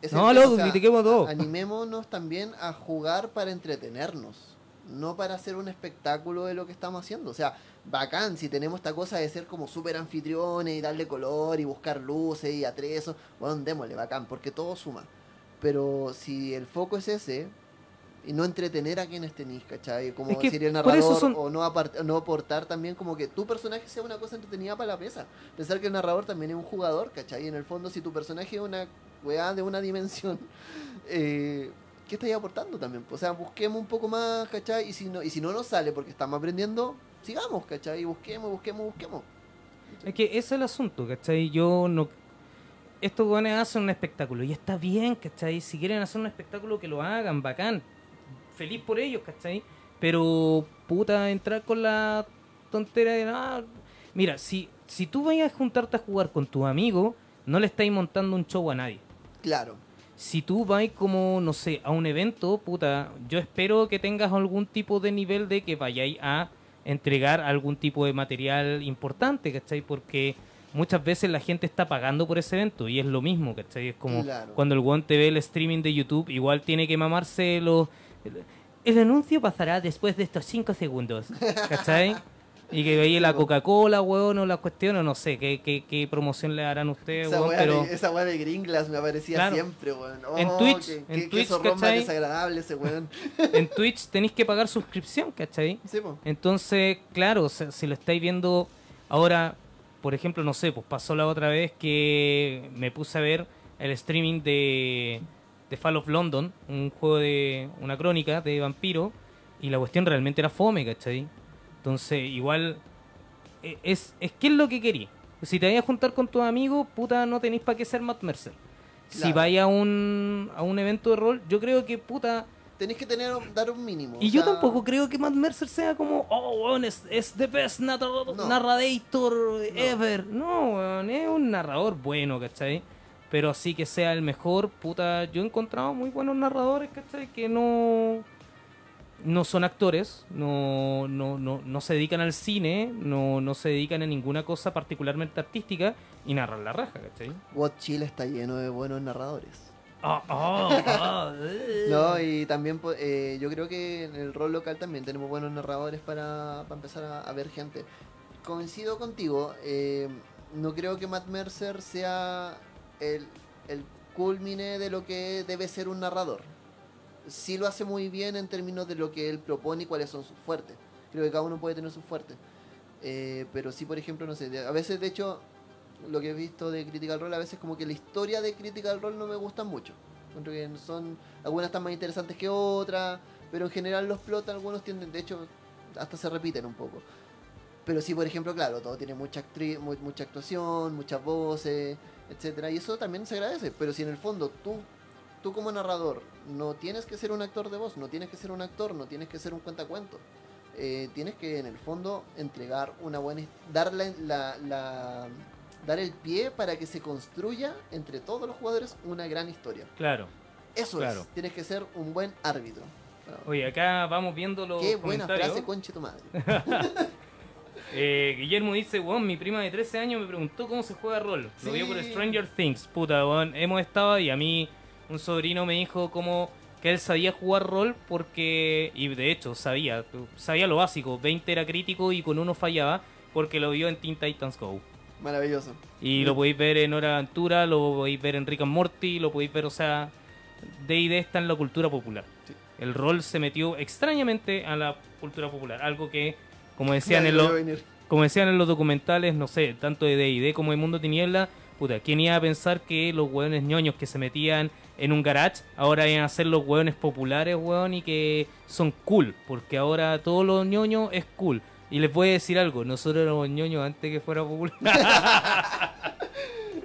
[SPEAKER 1] es
[SPEAKER 2] No, loco, critiquemos todo.
[SPEAKER 1] Animémonos también a jugar para entretenernos, no para hacer un espectáculo de lo que estamos haciendo. O sea, bacán, si tenemos esta cosa de ser como súper anfitriones y darle color y buscar luces y atrezo, bueno, démosle, bacán, porque todo suma. Pero si el foco es ese, y no entretener a quienes tenéis, ¿cachai? Como
[SPEAKER 2] Es que
[SPEAKER 1] decir el narrador,
[SPEAKER 2] son-
[SPEAKER 1] o no, no aportar también como que tu personaje sea una cosa entretenida para la mesa. Pensar que el narrador también es un jugador, ¿cachai? Y en el fondo, si tu personaje es una weá de una dimensión, eh, ¿qué estáis aportando también? O sea, busquemos un poco más, ¿cachai? Y si no, y si no nos sale porque estamos aprendiendo, sigamos, ¿cachai? Y busquemos, busquemos, busquemos.
[SPEAKER 2] Es que ese es el asunto, ¿cachai? Yo no... Estos weones hacen un espectáculo y está bien, ¿cachai? Si quieren hacer un espectáculo que lo hagan, bacán. Feliz por ellos, ¿cachai? Pero, puta, entrar con la tontera de... "Ah". Mira, si, si tú vayas a juntarte a jugar con tu amigo, no le estáis montando un show a nadie.
[SPEAKER 1] Claro.
[SPEAKER 2] Si tú vas como, no sé, a un evento, puta, yo espero que tengas algún tipo de nivel de que vayáis a entregar algún tipo de material importante, ¿cachai? Porque muchas veces la gente está pagando por ese evento y es lo mismo, ¿cachai? Es como
[SPEAKER 1] Claro.
[SPEAKER 2] cuando el guante ve el streaming de YouTube, igual tiene que mamarse los... El anuncio pasará después de estos 5 segundos, ¿cachai? Y que veía la Coca-Cola, weón, o la cuestión, o no sé, qué, qué, qué promoción le harán ustedes,
[SPEAKER 1] Esa
[SPEAKER 2] weón, pero...
[SPEAKER 1] de, esa weá de Gringlas me aparecía
[SPEAKER 2] Claro.
[SPEAKER 1] siempre, weón.
[SPEAKER 2] En
[SPEAKER 1] Oh,
[SPEAKER 2] Twitch,
[SPEAKER 1] qué-
[SPEAKER 2] en
[SPEAKER 1] qué
[SPEAKER 2] Twitch, ¿cachai?
[SPEAKER 1] desagradable ese weón.
[SPEAKER 2] en Twitch tenéis que pagar suscripción, ¿cachai?
[SPEAKER 1] Sí, po.
[SPEAKER 2] Entonces, claro, sea, si lo estáis viendo ahora, por ejemplo, no sé, pues pasó la otra vez que me puse a ver el streaming de, de Fall of London, un juego de una crónica de vampiro, y la cuestión realmente era fome, ¿cachai? Entonces, igual, eh, es, es ¿qué es lo que querí? Si te vayas a juntar con tus amigos, puta, no tenéis para qué ser Matt Mercer. Si vais a un, a un evento de rol, yo creo que, puta,
[SPEAKER 1] Tenés que tener, dar un mínimo.
[SPEAKER 2] y
[SPEAKER 1] o
[SPEAKER 2] yo tampoco creo que Matt Mercer sea como, oh, weón, es, es the best
[SPEAKER 1] No.
[SPEAKER 2] narrator ever. No, weón, es un narrador bueno, ¿cachai? Pero así que sea el mejor, puta, yo he encontrado muy buenos narradores, ¿cachai? Que no no son actores, no, no, no, no se dedican al cine, no, no se dedican a ninguna cosa particularmente artística y narran la raja, ¿cachai?
[SPEAKER 1] What Chile está lleno de buenos narradores.
[SPEAKER 2] Ah, ah, ah, eh.
[SPEAKER 1] No, y también eh, yo creo que en el rol local también tenemos buenos narradores para, para empezar a, a ver gente. Coincido contigo, eh, no creo que Matt Mercer sea el, culmine de lo que debe ser un narrador. Sí lo hace muy bien en términos de lo que él propone y cuáles son sus fuertes. Creo que cada uno puede tener sus fuertes. Eh, pero sí, por ejemplo, no sé, a veces de hecho lo que he visto de Critical Role, a veces como que la historia de Critical Role no me gusta mucho. Que son, algunas están más interesantes que otras, pero en general los plots algunos tienden, de hecho, hasta se repiten un poco. Pero sí, por ejemplo, claro, todo tiene mucha actri- mu- mucha actuación, muchas voces, etcétera, y eso también se agradece. Pero si en el fondo tú, tú como narrador no tienes que ser un actor de voz, no tienes que ser un actor, no tienes que ser un cuentacuentos, eh, tienes que en el fondo entregar una buena, dar la, la- la- dar el pie para que se construya entre todos los jugadores una gran historia.
[SPEAKER 2] Claro.
[SPEAKER 1] Eso
[SPEAKER 2] Claro.
[SPEAKER 1] es, tienes que ser un buen árbitro.
[SPEAKER 2] Oye, acá vamos viendo los
[SPEAKER 1] Qué buena frase, conche tu madre.
[SPEAKER 2] Eh, Guillermo dice, weón, mi prima de 13 años me preguntó cómo se juega rol. Lo vio por. Stranger Things, puta, weón. Hemos estado y a mí un sobrino me dijo cómo que él sabía jugar rol porque, y de hecho sabía, sabía lo básico, 20 era crítico y con uno fallaba porque lo vio en Teen Titans Go.
[SPEAKER 1] Maravilloso.
[SPEAKER 2] Y lo podéis ver en Hora Aventura, lo podéis ver en Rick and Morty, lo podéis ver, o sea, D&D está en la cultura popular.
[SPEAKER 1] Sí.
[SPEAKER 2] El rol se metió extrañamente a la cultura popular, algo que, como decían
[SPEAKER 1] Nadie
[SPEAKER 2] en
[SPEAKER 1] lo
[SPEAKER 2] los como decían en los documentales, no sé, tanto de D&D como de Mundo Tiniebla, Puta, ¿quién iba a pensar que los hueones ñoños que se metían en un garage ahora iban a ser los hueones populares, hueón, y que son cool? Porque ahora todos los ñoños es cool. Y les voy a decir algo, nosotros éramos ñoños antes que fuera popular.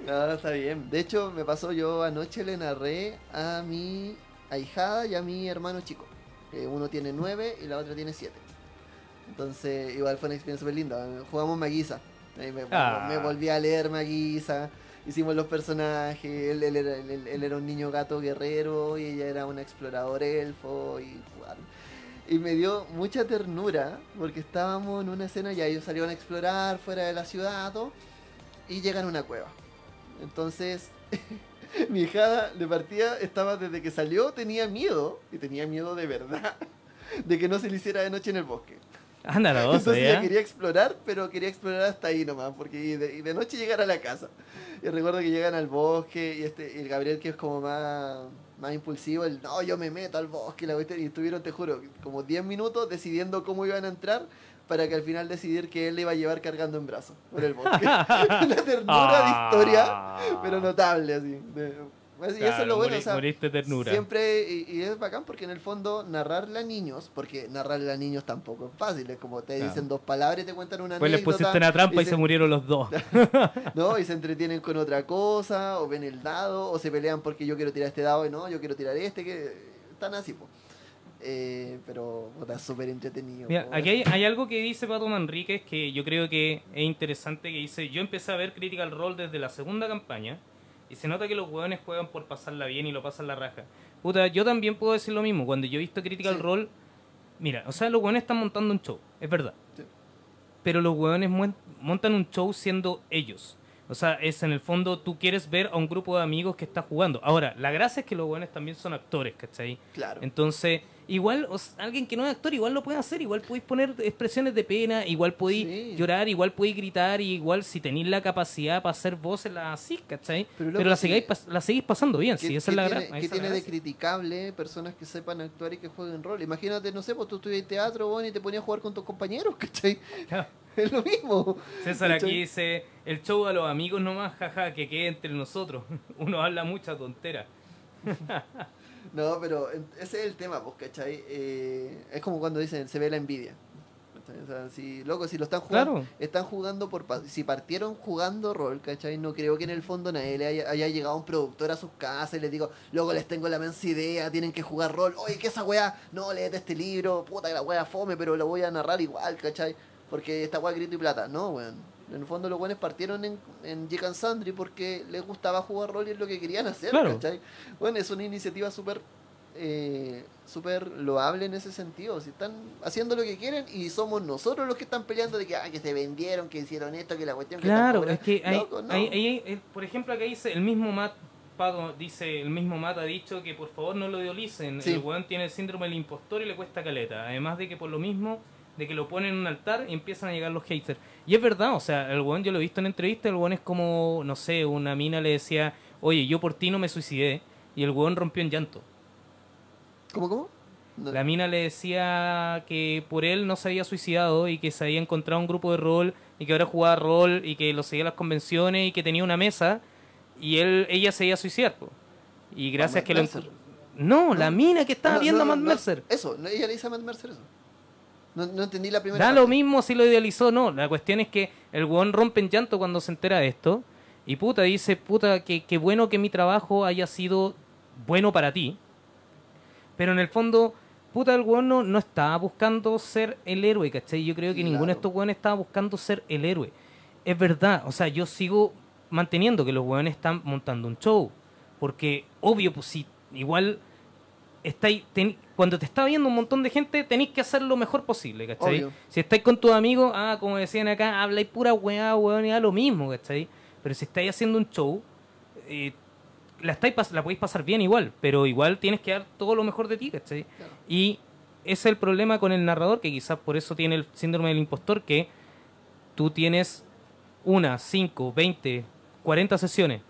[SPEAKER 1] No, está bien. De hecho, me pasó yo anoche le narré a mi ahijada y a mi hermano chico. Eh, uno tiene nueve y la otra tiene siete. Entonces, igual fue una experiencia súper linda. Jugamos Maguisa. Me,
[SPEAKER 2] Ah.
[SPEAKER 1] me volví a leer Maguisa. Hicimos los personajes. Él, él era, él- él era un niño gato guerrero y ella era una explorador elfo. Y, y me dio mucha ternura porque estábamos en una escena ya ellos salieron a explorar fuera de la ciudad todo, y llegan a una cueva. Entonces, mi hijada de partida estaba desde que salió, tenía miedo, y tenía miedo de verdad, de que no se le hiciera de noche en el bosque.
[SPEAKER 2] Anda la osa,
[SPEAKER 1] Entonces
[SPEAKER 2] ¿ya?
[SPEAKER 1] quería explorar, pero quería explorar hasta ahí nomás, porque de, noche llegar a la casa. Y recuerdo que llegan al bosque y este y el Gabriel que es como más, más impulsivo, el no, yo me meto al bosque, la cuestión", y estuvieron, te juro, como 10 minutos decidiendo cómo iban a entrar para que al final decidir que él le iba a llevar cargando en brazos por el bosque. Una ternura de historia, pero notable, así. de- y eso es
[SPEAKER 2] Claro,
[SPEAKER 1] lo bueno,
[SPEAKER 2] morí-
[SPEAKER 1] o sea,
[SPEAKER 2] ternura.
[SPEAKER 1] Siempre, y, y es bacán porque en el fondo narrarle a niños, porque narrarle a niños tampoco es fácil, es como te
[SPEAKER 2] Claro.
[SPEAKER 1] dicen dos palabras y te cuentan una
[SPEAKER 2] Pues les
[SPEAKER 1] anécdota.
[SPEAKER 2] pusiste una trampa y se
[SPEAKER 1] se-
[SPEAKER 2] murieron los dos.
[SPEAKER 1] ¿no? Y se entretienen con otra cosa, o ven el dado, o se pelean porque yo quiero tirar este dado y no, yo quiero tirar este, que están así, po. Eh, pero puta, es súper entretenido.
[SPEAKER 2] Mira, aquí hay, hay algo que dice Pato Manríquez que yo creo que es interesante que dice, yo empecé a ver Critical Role desde la segunda campaña y se nota que los hueones juegan por pasarla bien y lo pasan la raja. Puta, yo también puedo decir lo mismo, cuando yo he visto Critical
[SPEAKER 1] Sí.
[SPEAKER 2] Role, mira, o sea, los hueones están montando un show, es verdad.
[SPEAKER 1] Sí.
[SPEAKER 2] Pero los hueones montan un show siendo ellos. O sea, es en el fondo tú quieres ver a un grupo de amigos que está jugando. Ahora, la gracia es que los hueones también son actores, ¿cachai?
[SPEAKER 1] Claro.
[SPEAKER 2] Entonces, igual, o sea, alguien que no es actor, igual lo puede hacer, igual podéis poner expresiones de pena, igual podéis
[SPEAKER 1] Sí.
[SPEAKER 2] llorar, igual podéis gritar, y igual si tenéis la capacidad para hacer voces, la así, ¿cachai?
[SPEAKER 1] Pero,
[SPEAKER 2] Pero, la, pas- la seguís pasando bien,
[SPEAKER 1] ¿Qué,
[SPEAKER 2] sí, esa es la
[SPEAKER 1] tiene,
[SPEAKER 2] gra-
[SPEAKER 1] qué tiene de criticable personas que sepan actuar y que jueguen rol? Imagínate, no sé, pues tú estudias teatro bueno, y te ponías a jugar con tus compañeros, ¿cachai? Es lo mismo.
[SPEAKER 2] César aquí dice, el show a los amigos nomás, jaja, que quede entre nosotros. Uno habla mucha tontera.
[SPEAKER 1] No, pero ese es el tema, pues, ¿cachai? Eh, es como cuando dicen, se ve la envidia. O sea, si, loco, si lo están jugando,
[SPEAKER 2] Claro.
[SPEAKER 1] están jugando por... Si partieron jugando rol, ¿cachai? No creo que en el fondo nadie le haya, haya llegado un productor a sus casas y les digo, loco, les tengo la mensa idea, tienen que jugar rol. Oye, que esa weá, no, léete este libro, puta que la weá fome, pero lo voy a narrar igual, ¿cachai? Porque esta weá grito y plata. No, weón. En el fondo los buenos partieron en, en and Sundry porque les gustaba jugar rol y es lo que querían hacer,
[SPEAKER 2] Claro.
[SPEAKER 1] ¿cachai? Bueno, es una iniciativa súper eh, súper loable en ese sentido. Si están haciendo lo que quieren y somos nosotros los que están peleando de que, ah, que se vendieron, que hicieron esto, que la cuestión que
[SPEAKER 2] Claro,
[SPEAKER 1] era-
[SPEAKER 2] es que hay,
[SPEAKER 1] Loco, no.
[SPEAKER 2] hay- hay- eh, por ejemplo, acá dice, el mismo Matt Pato dice, el mismo Matt ha dicho que por favor no lo idealicen.
[SPEAKER 1] Sí.
[SPEAKER 2] El weón tiene el síndrome del impostor y le cuesta caleta. Además de que por lo mismo, de que lo ponen en un altar y empiezan a llegar los haters. Y es verdad, o sea, el weón yo lo he visto en entrevistas, el weón es como, no sé, una mina le decía, oye, yo por ti no me suicidé. Y el weón rompió en llanto.
[SPEAKER 1] ¿Cómo, cómo? No.
[SPEAKER 2] La mina le decía que por él no se había suicidado y que se había encontrado un grupo de rol y que ahora jugaba rol y que lo seguía a las convenciones y que tenía una mesa y él ella se iba a suicidar. po. Y gracias que
[SPEAKER 1] Mercer.
[SPEAKER 2] No, la mina que estaba
[SPEAKER 1] No,
[SPEAKER 2] viendo a Matt Mercer.
[SPEAKER 1] Eso, ella le dice a Matt Mercer eso. No, no entendí la primera
[SPEAKER 2] Da
[SPEAKER 1] parte.
[SPEAKER 2] lo mismo si lo idealizó o no. La cuestión es que el weón rompe en llanto cuando se entera de esto. Y puta, dice, puta, que, que bueno que mi trabajo haya sido bueno para ti. Pero en el fondo, puta, el weón no, no estaba buscando ser el héroe, ¿cachai? Yo creo que ninguno de
[SPEAKER 1] Claro.
[SPEAKER 2] estos weones estaba buscando ser el héroe. Es verdad, o sea, yo sigo manteniendo que los weones están montando un show. Porque, obvio, pues si igual estáis ten- cuando te está viendo un montón de gente, tenéis que hacer lo mejor posible, ¿cachai?
[SPEAKER 1] Obvio.
[SPEAKER 2] Si estáis con tus amigos, ah, como decían acá, habláis pura weá, weón, y da lo mismo, ¿cachai? Pero si estáis haciendo un show, eh, la, estáis la podéis pasar bien igual, pero igual tienes que dar todo lo mejor de ti, ¿cachai?
[SPEAKER 1] Claro.
[SPEAKER 2] Y ese es el problema con el narrador, que quizás por eso tiene el síndrome del impostor, que tú tienes una, cinco, veinte, cuarenta sesiones.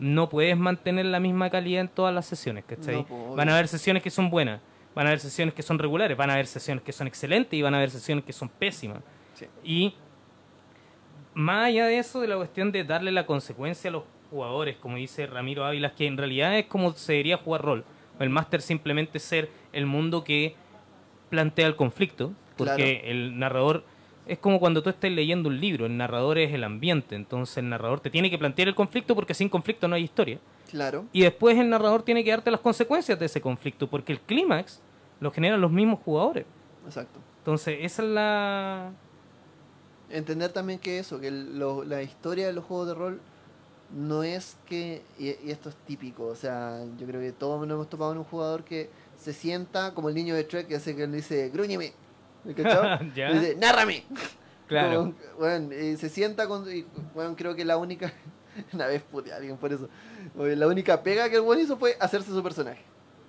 [SPEAKER 2] No puedes mantener la misma calidad en todas las sesiones, ¿cachai?
[SPEAKER 1] No, pues,
[SPEAKER 2] van a haber sesiones que son buenas, van a haber sesiones que son regulares, van a haber sesiones que son excelentes y van a haber sesiones que son pésimas.
[SPEAKER 1] Sí.
[SPEAKER 2] Y más allá de eso, de la cuestión de darle la consecuencia a los jugadores, como dice Ramiro Ávila, que en realidad es como se debería jugar rol. El máster simplemente ser el mundo que plantea el conflicto, porque el narrador es como cuando tú estés leyendo un libro, el narrador es el ambiente, entonces el narrador te tiene que plantear el conflicto porque sin conflicto no hay historia.
[SPEAKER 1] Claro.
[SPEAKER 2] Y después el narrador tiene que darte las consecuencias de ese conflicto, porque el clímax lo generan los mismos jugadores.
[SPEAKER 1] Exacto.
[SPEAKER 2] Entonces, esa es la...
[SPEAKER 1] Entender también que eso, que la historia de los juegos de rol no es que, y, esto es típico, o sea, yo creo que todos nos hemos topado en un jugador que se sienta como el niño de Trek, que hace que le dice, ¿me dice, nárrame.
[SPEAKER 2] Claro.
[SPEAKER 1] bueno, y se sienta con, bueno, creo que la única, una vez pude alguien por eso, la única pega que el buen hizo fue hacerse su personaje,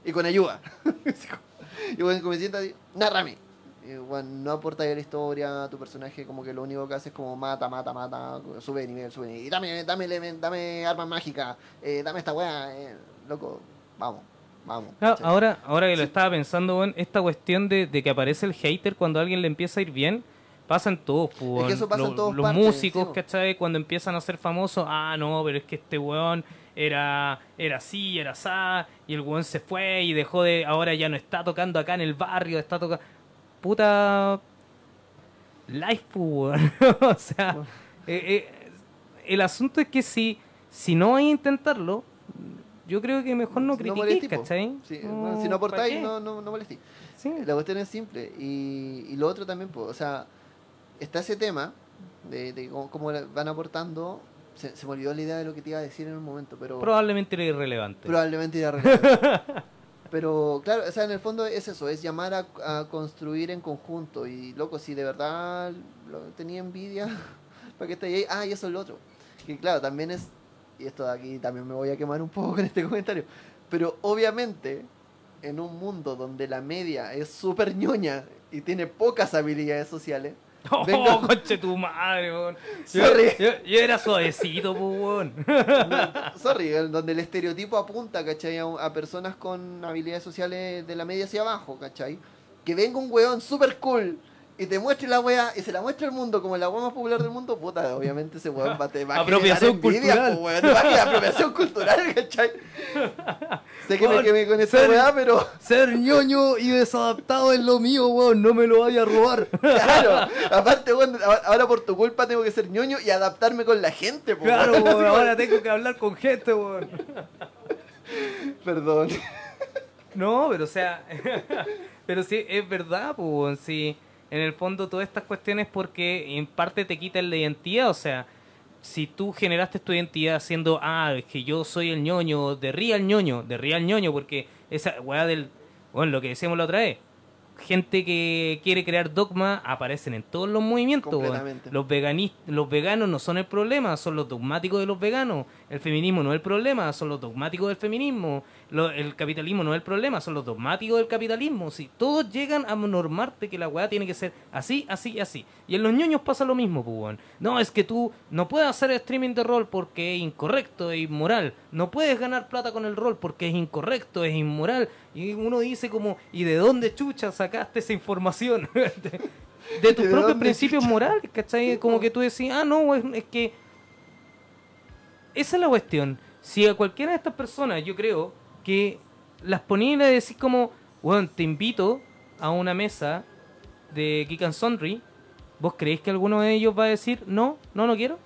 [SPEAKER 1] y con ayuda. y bueno, como se sienta, nárrame eh, bueno, no aporta a la historia, tu personaje como que lo único que hace es como mata, mata, mata, sube de nivel, sube de nivel. Y dame, dame, dame, armas mágicas, eh, dame esta weá, eh, loco, vamos. Vamos,
[SPEAKER 2] ahora, ahora que lo estaba pensando, esta cuestión de, que aparece el hater cuando a alguien le empieza a ir bien, pasa en todos,
[SPEAKER 1] pues, es que eso pasa en todos
[SPEAKER 2] Los músicos, ¿cachai? Cuando empiezan a ser famosos, ah, no, pero es que este weón era, era así, era así, y el weón se fue y dejó de, ahora ya no está tocando acá en el barrio, está tocando puta life power. o sea, eh, eh, el asunto es que si, si no a intentarlo, yo creo que mejor no critiquéis, ¿cachai?
[SPEAKER 1] si no aportáis, no, no, no La cuestión es simple. Y, y lo otro también, pues, o sea, está ese tema de, de cómo, van aportando. Se, se, me olvidó la idea de lo que te iba a decir en un momento, pero...
[SPEAKER 2] Probablemente era irrelevante.
[SPEAKER 1] Probablemente era irrelevante. Pero claro, o sea, en el fondo es eso, es llamar a, construir en conjunto. Y loco, si de verdad tenía envidia, ¿para que esté ahí? Ah, y eso es lo otro. Que claro, también es, y esto de aquí también me voy a quemar un poco con este comentario, pero obviamente en un mundo donde la media es súper ñoña y tiene pocas habilidades sociales,
[SPEAKER 2] Oh, coche tu madre, weón. Yo, era suavecito, weón.
[SPEAKER 1] sorry, donde el estereotipo apunta, ¿cachai? A, personas con habilidades sociales de la media hacia abajo, ¿cachai? Que venga un weón super cool y te muestre la weá y se la muestre al mundo como la weá más popular del mundo, puta, obviamente ese weón va, te va
[SPEAKER 2] a Apropiación cultural.
[SPEAKER 1] weón, te va a apropiación cultural, ¿cachai? sé que me quemé con esa weá, pero.
[SPEAKER 2] Ser ñoño y desadaptado es lo mío, weón, no me lo vaya a robar.
[SPEAKER 1] claro, aparte, weón, ahora por tu culpa tengo que ser ñoño y adaptarme con la gente,
[SPEAKER 2] weón. Claro, weón, ahora tengo que hablar con gente, weón.
[SPEAKER 1] Perdón.
[SPEAKER 2] No, pero o sea. pero sí, es verdad, pues, sí en el fondo todas estas cuestiones porque en parte te quitan la identidad, o sea, si tú generaste tu identidad siendo, ah, es que yo soy el ñoño, de real ñoño, de real ñoño, porque esa weá del, bueno, lo que decíamos la otra vez, gente que quiere crear dogma aparecen en todos los movimientos. Los, los veganos no son el problema, son los dogmáticos de los veganos. El feminismo no es el problema, son los dogmáticos del feminismo. El capitalismo no es el problema, son los dogmáticos del capitalismo. Si todos llegan a normarte que la weá tiene que ser así, así, así. Y en los ñoños pasa lo mismo, pues, No, es que tú no puedes hacer streaming de rol porque es incorrecto, es inmoral. No puedes ganar plata con el rol porque es incorrecto, es inmoral. Y uno dice como, ¿y de dónde chucha sacaste esa información? de, tus propios principios morales, ¿cachai? Como que tú decís, ah, no, es, que... Esa es la cuestión. Si a cualquiera de estas personas, yo creo que las ponía y le decís como, bueno, te invito a una mesa de and Sundry, ¿vos creéis que alguno de ellos va a decir, no, no, no quiero?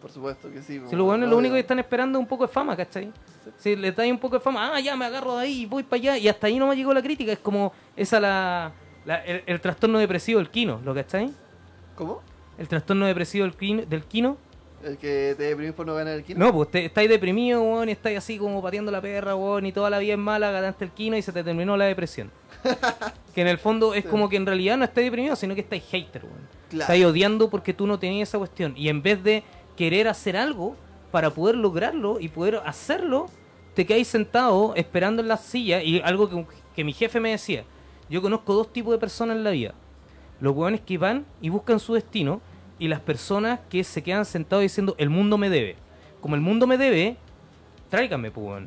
[SPEAKER 1] Por supuesto que sí.
[SPEAKER 2] Si lo bueno, lo único que están esperando es un poco de fama, ¿cachai? Si le dais un poco de fama, ah, ya me agarro de ahí y voy para allá, y hasta ahí no me llegó la crítica, es como esa la, el, trastorno depresivo del Kino, ¿lo cachai?
[SPEAKER 1] ¿Cómo?
[SPEAKER 2] El trastorno depresivo del Kino, del Kino
[SPEAKER 1] ¿El que te deprimís por no ganar el Kino?
[SPEAKER 2] No, pues te, estáis deprimido, weón, y estáis así como pateando la perra, weón, y toda la vida es mala, ganaste el Kino y se te terminó la depresión. que en el fondo es como que en realidad no estáis deprimido, sino que estáis hater, weón. Claro. Estáis odiando porque tú no tenías esa cuestión. Y en vez de querer hacer algo para poder lograrlo y poder hacerlo, te quedáis sentado esperando en la silla y algo que, mi jefe me decía, yo conozco dos tipos de personas en la vida. Los hueones que van y buscan su destino y las personas que se quedan sentados diciendo, el mundo me debe. Como el mundo me debe, tráigame, pues,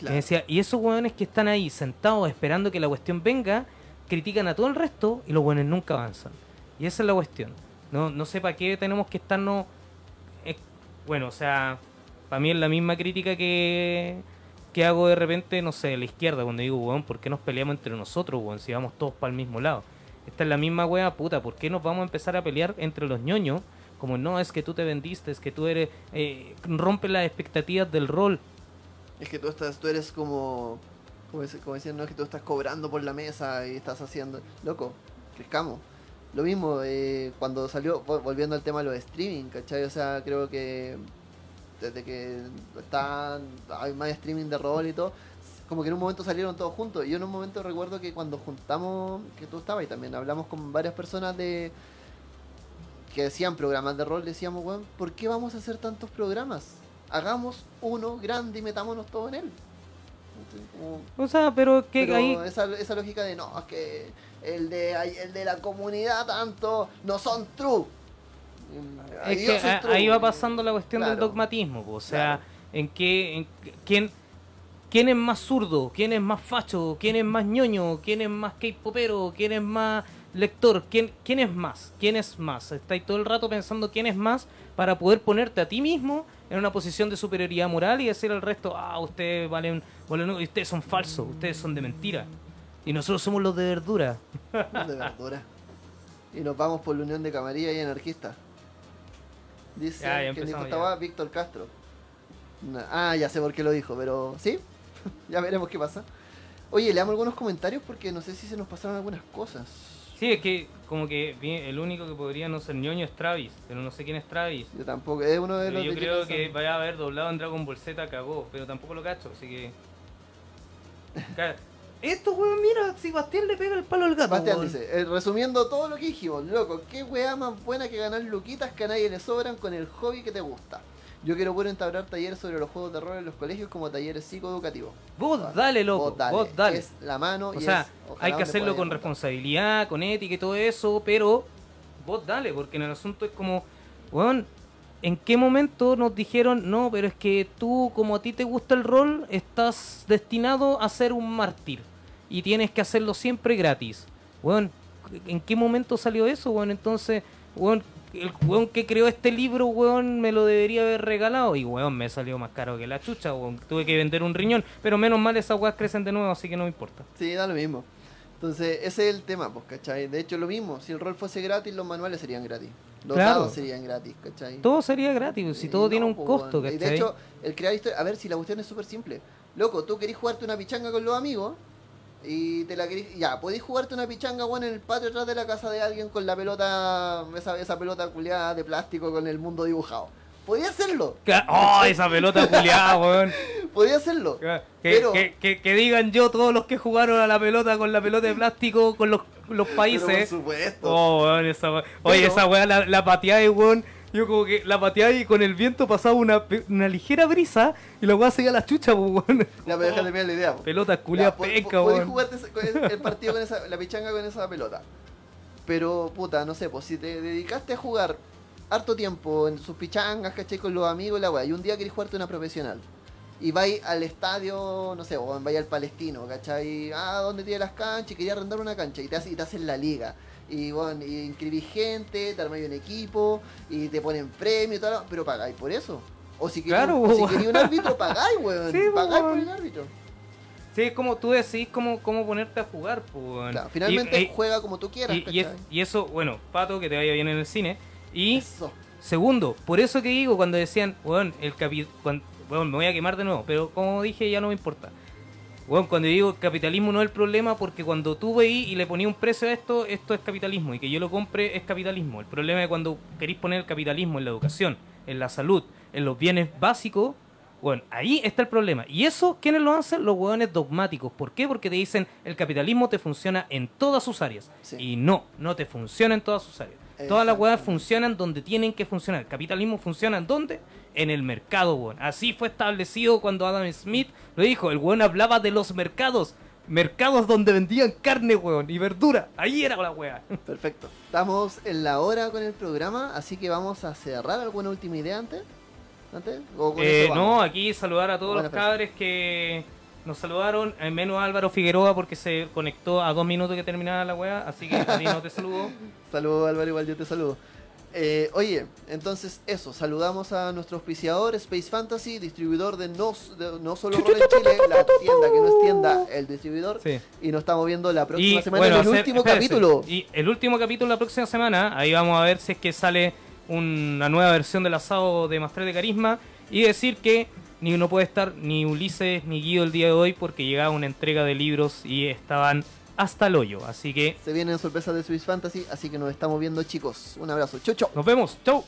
[SPEAKER 2] decía, y esos hueones que están ahí sentados esperando que la cuestión venga, critican a todo el resto y los hueones nunca avanzan. Y esa es la cuestión. No, no sé para qué tenemos que estarnos... eh, bueno, o sea, para mí es la misma crítica que, que hago de repente, no sé, de la izquierda, cuando digo, weón, ¿por qué nos peleamos entre nosotros, weón, si vamos todos para el mismo lado? Esta es la misma wea, puta, ¿por qué nos vamos a empezar a pelear entre los ñoños? Como no, es que tú te vendiste, es que tú eres... Eh, rompe las expectativas del rol.
[SPEAKER 1] Es que tú estás, tú eres como, como, como decían, no es que tú estás cobrando por la mesa y estás haciendo, loco, crezcamos. Lo mismo, eh, cuando salió, vol- volviendo al tema de los streaming, ¿cachai? O sea, creo que desde que están, hay más streaming de rol y todo, como que en un momento salieron todos juntos. Y yo en un momento recuerdo que cuando juntamos, que tú estabas y también hablamos con varias personas de que decían programas de rol, decíamos, weón, ¿por qué vamos a hacer tantos programas? Hagamos uno grande y metámonos todo en él. Como-
[SPEAKER 2] O sea, pero que
[SPEAKER 1] pero
[SPEAKER 2] ahí...
[SPEAKER 1] esa, esa lógica de no, es que el de, el de la comunidad tanto no son true. Ahí
[SPEAKER 2] Es
[SPEAKER 1] yo
[SPEAKER 2] que
[SPEAKER 1] soy
[SPEAKER 2] a-
[SPEAKER 1] true.
[SPEAKER 2] ahí va pasando la cuestión del dogmatismo, o sea,
[SPEAKER 1] Claro.
[SPEAKER 2] en qué, en quién, quién es más zurdo, quién es más facho, quién es más ñoño, quién es más K-popero, quién es más lector, quién, quién es más, quién es más. Estáis todo el rato pensando quién es más para poder ponerte a ti mismo en una posición de superioridad moral y decir al resto, ah, ustedes valen, valen ustedes son falsos, ustedes son de mentira. Y nosotros somos los de verdura.
[SPEAKER 1] de verdura. Y nos vamos por la unión de camarilla y anarquista. Dice
[SPEAKER 2] Ya, ya
[SPEAKER 1] que dijo estaba Víctor Castro. Ah, ya sé por qué lo dijo, pero sí. ya veremos qué pasa. Oye, leamos algunos comentarios porque no sé si se nos pasaron algunas cosas.
[SPEAKER 2] Sí, es que como que el único que podría no ser ñoño es Travis, pero no sé quién es Travis.
[SPEAKER 1] Yo tampoco, es uno de
[SPEAKER 2] Pero
[SPEAKER 1] los
[SPEAKER 2] yo
[SPEAKER 1] de
[SPEAKER 2] creo que
[SPEAKER 1] Sam.
[SPEAKER 2] vaya a haber doblado en Dragon Ball Z cagó, pero tampoco lo cacho, así que. Esto, weón, mira, si Bastián le pega el palo al gato.
[SPEAKER 1] Bastián dice, eh, resumiendo todo lo que dijimos, loco, qué weá más buena que ganar luquitas que a nadie le sobran con el hobby que te gusta. Yo quiero poder entablar talleres sobre los juegos de rol en los colegios como talleres psicoeducativos.
[SPEAKER 2] Vos dale, loco,
[SPEAKER 1] Vos dale,
[SPEAKER 2] vos dale.
[SPEAKER 1] Es la mano
[SPEAKER 2] O
[SPEAKER 1] y
[SPEAKER 2] sea,
[SPEAKER 1] es,
[SPEAKER 2] hay que hacerlo con responsabilidad, con ética y todo eso, pero vos dale, porque en el asunto es como, weón, ¿en qué momento nos dijeron, no, pero es que tú, como a ti te gusta el rol, estás destinado a ser un mártir y tienes que hacerlo siempre gratis? Weón, ¿en qué momento salió eso, weón? Entonces, weón, el weón que creó este libro, weón, me lo debería haber regalado y, weón, me salió más caro que la chucha, weón. Tuve que vender un riñón, pero menos mal esas weas crecen de nuevo, así que no me importa.
[SPEAKER 1] Sí, da lo mismo. Entonces, ese es el tema, pues, ¿cachai? De hecho, lo mismo, si el rol fuese gratis, los manuales serían gratis. Los
[SPEAKER 2] Claro.
[SPEAKER 1] dados serían gratis, ¿cachai?
[SPEAKER 2] Todo sería gratis, si
[SPEAKER 1] Eh,
[SPEAKER 2] todo
[SPEAKER 1] no,
[SPEAKER 2] tiene un
[SPEAKER 1] pues,
[SPEAKER 2] costo,
[SPEAKER 1] weón. Y
[SPEAKER 2] ¿cachai?
[SPEAKER 1] de hecho, el crear historia. A ver, si la cuestión es súper simple. Loco, tú querís jugarte una pichanga con los amigos. Y te la querís. Ya, podéis jugarte una pichanga, weón, en el patio atrás de la casa de alguien con la pelota. Esa, esa pelota culiada de plástico con el mundo dibujado. Podía hacerlo.
[SPEAKER 2] ¡Oh, esa pelota culiada, weón!
[SPEAKER 1] Podía hacerlo.
[SPEAKER 2] Que,
[SPEAKER 1] Pero-
[SPEAKER 2] que, que- que digan yo todos los que jugaron a la pelota con la pelota de plástico con los, los
[SPEAKER 1] Pero
[SPEAKER 2] países.
[SPEAKER 1] por supuesto.
[SPEAKER 2] Oh, weón, esa we- Oye,
[SPEAKER 1] Pero-
[SPEAKER 2] esa weá la, la pateada, weón. Yo como que la pateaba y con el viento pasaba una, una ligera brisa y la weá seguía la chucha, po, weón.
[SPEAKER 1] Ya mirar la idea. po.
[SPEAKER 2] Pelota culiada
[SPEAKER 1] po- po-
[SPEAKER 2] penca,
[SPEAKER 1] podéis
[SPEAKER 2] weón.
[SPEAKER 1] jugarte ese- con el, el partido con esa, la pichanga con esa pelota. Pero, puta, no sé, pues si te dedicaste a jugar harto tiempo en sus pichangas, ¿cachai? Con los amigos y la weá, y un día querés jugarte una profesional. Y vais al estadio, no sé, o vais al Palestino, ¿cachai? Ah, ¿dónde tiene las canchas? Y quería arrendar una cancha y te, hace- y te hacen la liga. Y bueno, y inscribís gente, te armáis un equipo, y te ponen premio y tal, pero pagáis por eso. O si queréis
[SPEAKER 2] Claro,
[SPEAKER 1] si queréis un árbitro, pagáis, weón.
[SPEAKER 2] Sí,
[SPEAKER 1] pagáis por el árbitro.
[SPEAKER 2] Sí, es como tú decís cómo, cómo ponerte a jugar.
[SPEAKER 1] Claro, finalmente
[SPEAKER 2] Y- y-
[SPEAKER 1] juega como tú quieras,
[SPEAKER 2] y, y y eso, bueno, Pato, que te vaya bien en el cine. Y
[SPEAKER 1] Eso.
[SPEAKER 2] Segundo, por eso que digo cuando decían, weón, el capi cuan- weón, me voy a quemar de nuevo, pero como dije ya no me importa. Weón, cuando digo capitalismo no es el problema porque cuando tú veís y le ponía un precio a esto, esto es capitalismo y que yo lo compre es capitalismo. El problema es cuando queréis poner el capitalismo en la educación, en la salud, en los bienes básicos, bueno, ahí está el problema. Y eso, ¿quiénes lo hacen? Los hueones dogmáticos. ¿Por qué? Porque te dicen el capitalismo te funciona en todas sus áreas.
[SPEAKER 1] Sí.
[SPEAKER 2] Y no, no te funciona en todas sus áreas. Todas las huevas funcionan donde tienen que funcionar. El capitalismo funciona en dónde? En el mercado, weón. Así fue establecido cuando Adam Smith lo dijo. El weón hablaba de los mercados. Mercados donde vendían carne, weón, y verdura. Ahí era la wea.
[SPEAKER 1] Perfecto. Estamos en la hora con el programa, así que vamos a cerrar alguna última idea antes. ¿Antes? ¿O con
[SPEAKER 2] Eh,
[SPEAKER 1] eso
[SPEAKER 2] no, aquí saludar a todos los cabres que nos saludaron, eh, menos a Álvaro Figueroa porque se conectó a dos minutos que terminaba la wea, así que a ti no te saludo.
[SPEAKER 1] Saludos Álvaro, igual yo te saludo. Eh, oye, entonces eso, saludamos a nuestro auspiciador Space Fantasy, distribuidor de no, de- no solo rol en Chile, la tienda que no es tienda, el distribuidor.
[SPEAKER 2] Sí.
[SPEAKER 1] Y nos estamos viendo la próxima
[SPEAKER 2] Y,
[SPEAKER 1] semana
[SPEAKER 2] bueno,
[SPEAKER 1] en el
[SPEAKER 2] hacer-
[SPEAKER 1] último
[SPEAKER 2] espérese.
[SPEAKER 1] capítulo.
[SPEAKER 2] Y el último capítulo la próxima semana, ahí vamos a ver si es que sale una nueva versión del asado de Master de Carisma. Y decir que ni no puede estar ni Ulises ni Guido el día de hoy porque llegaba una entrega de libros y estaban hasta el hoyo. Así que
[SPEAKER 1] Se vienen sorpresas de Space Fantasy, así que nos estamos viendo chicos. Un abrazo. Chau, chau.
[SPEAKER 2] nos vemos. Chau.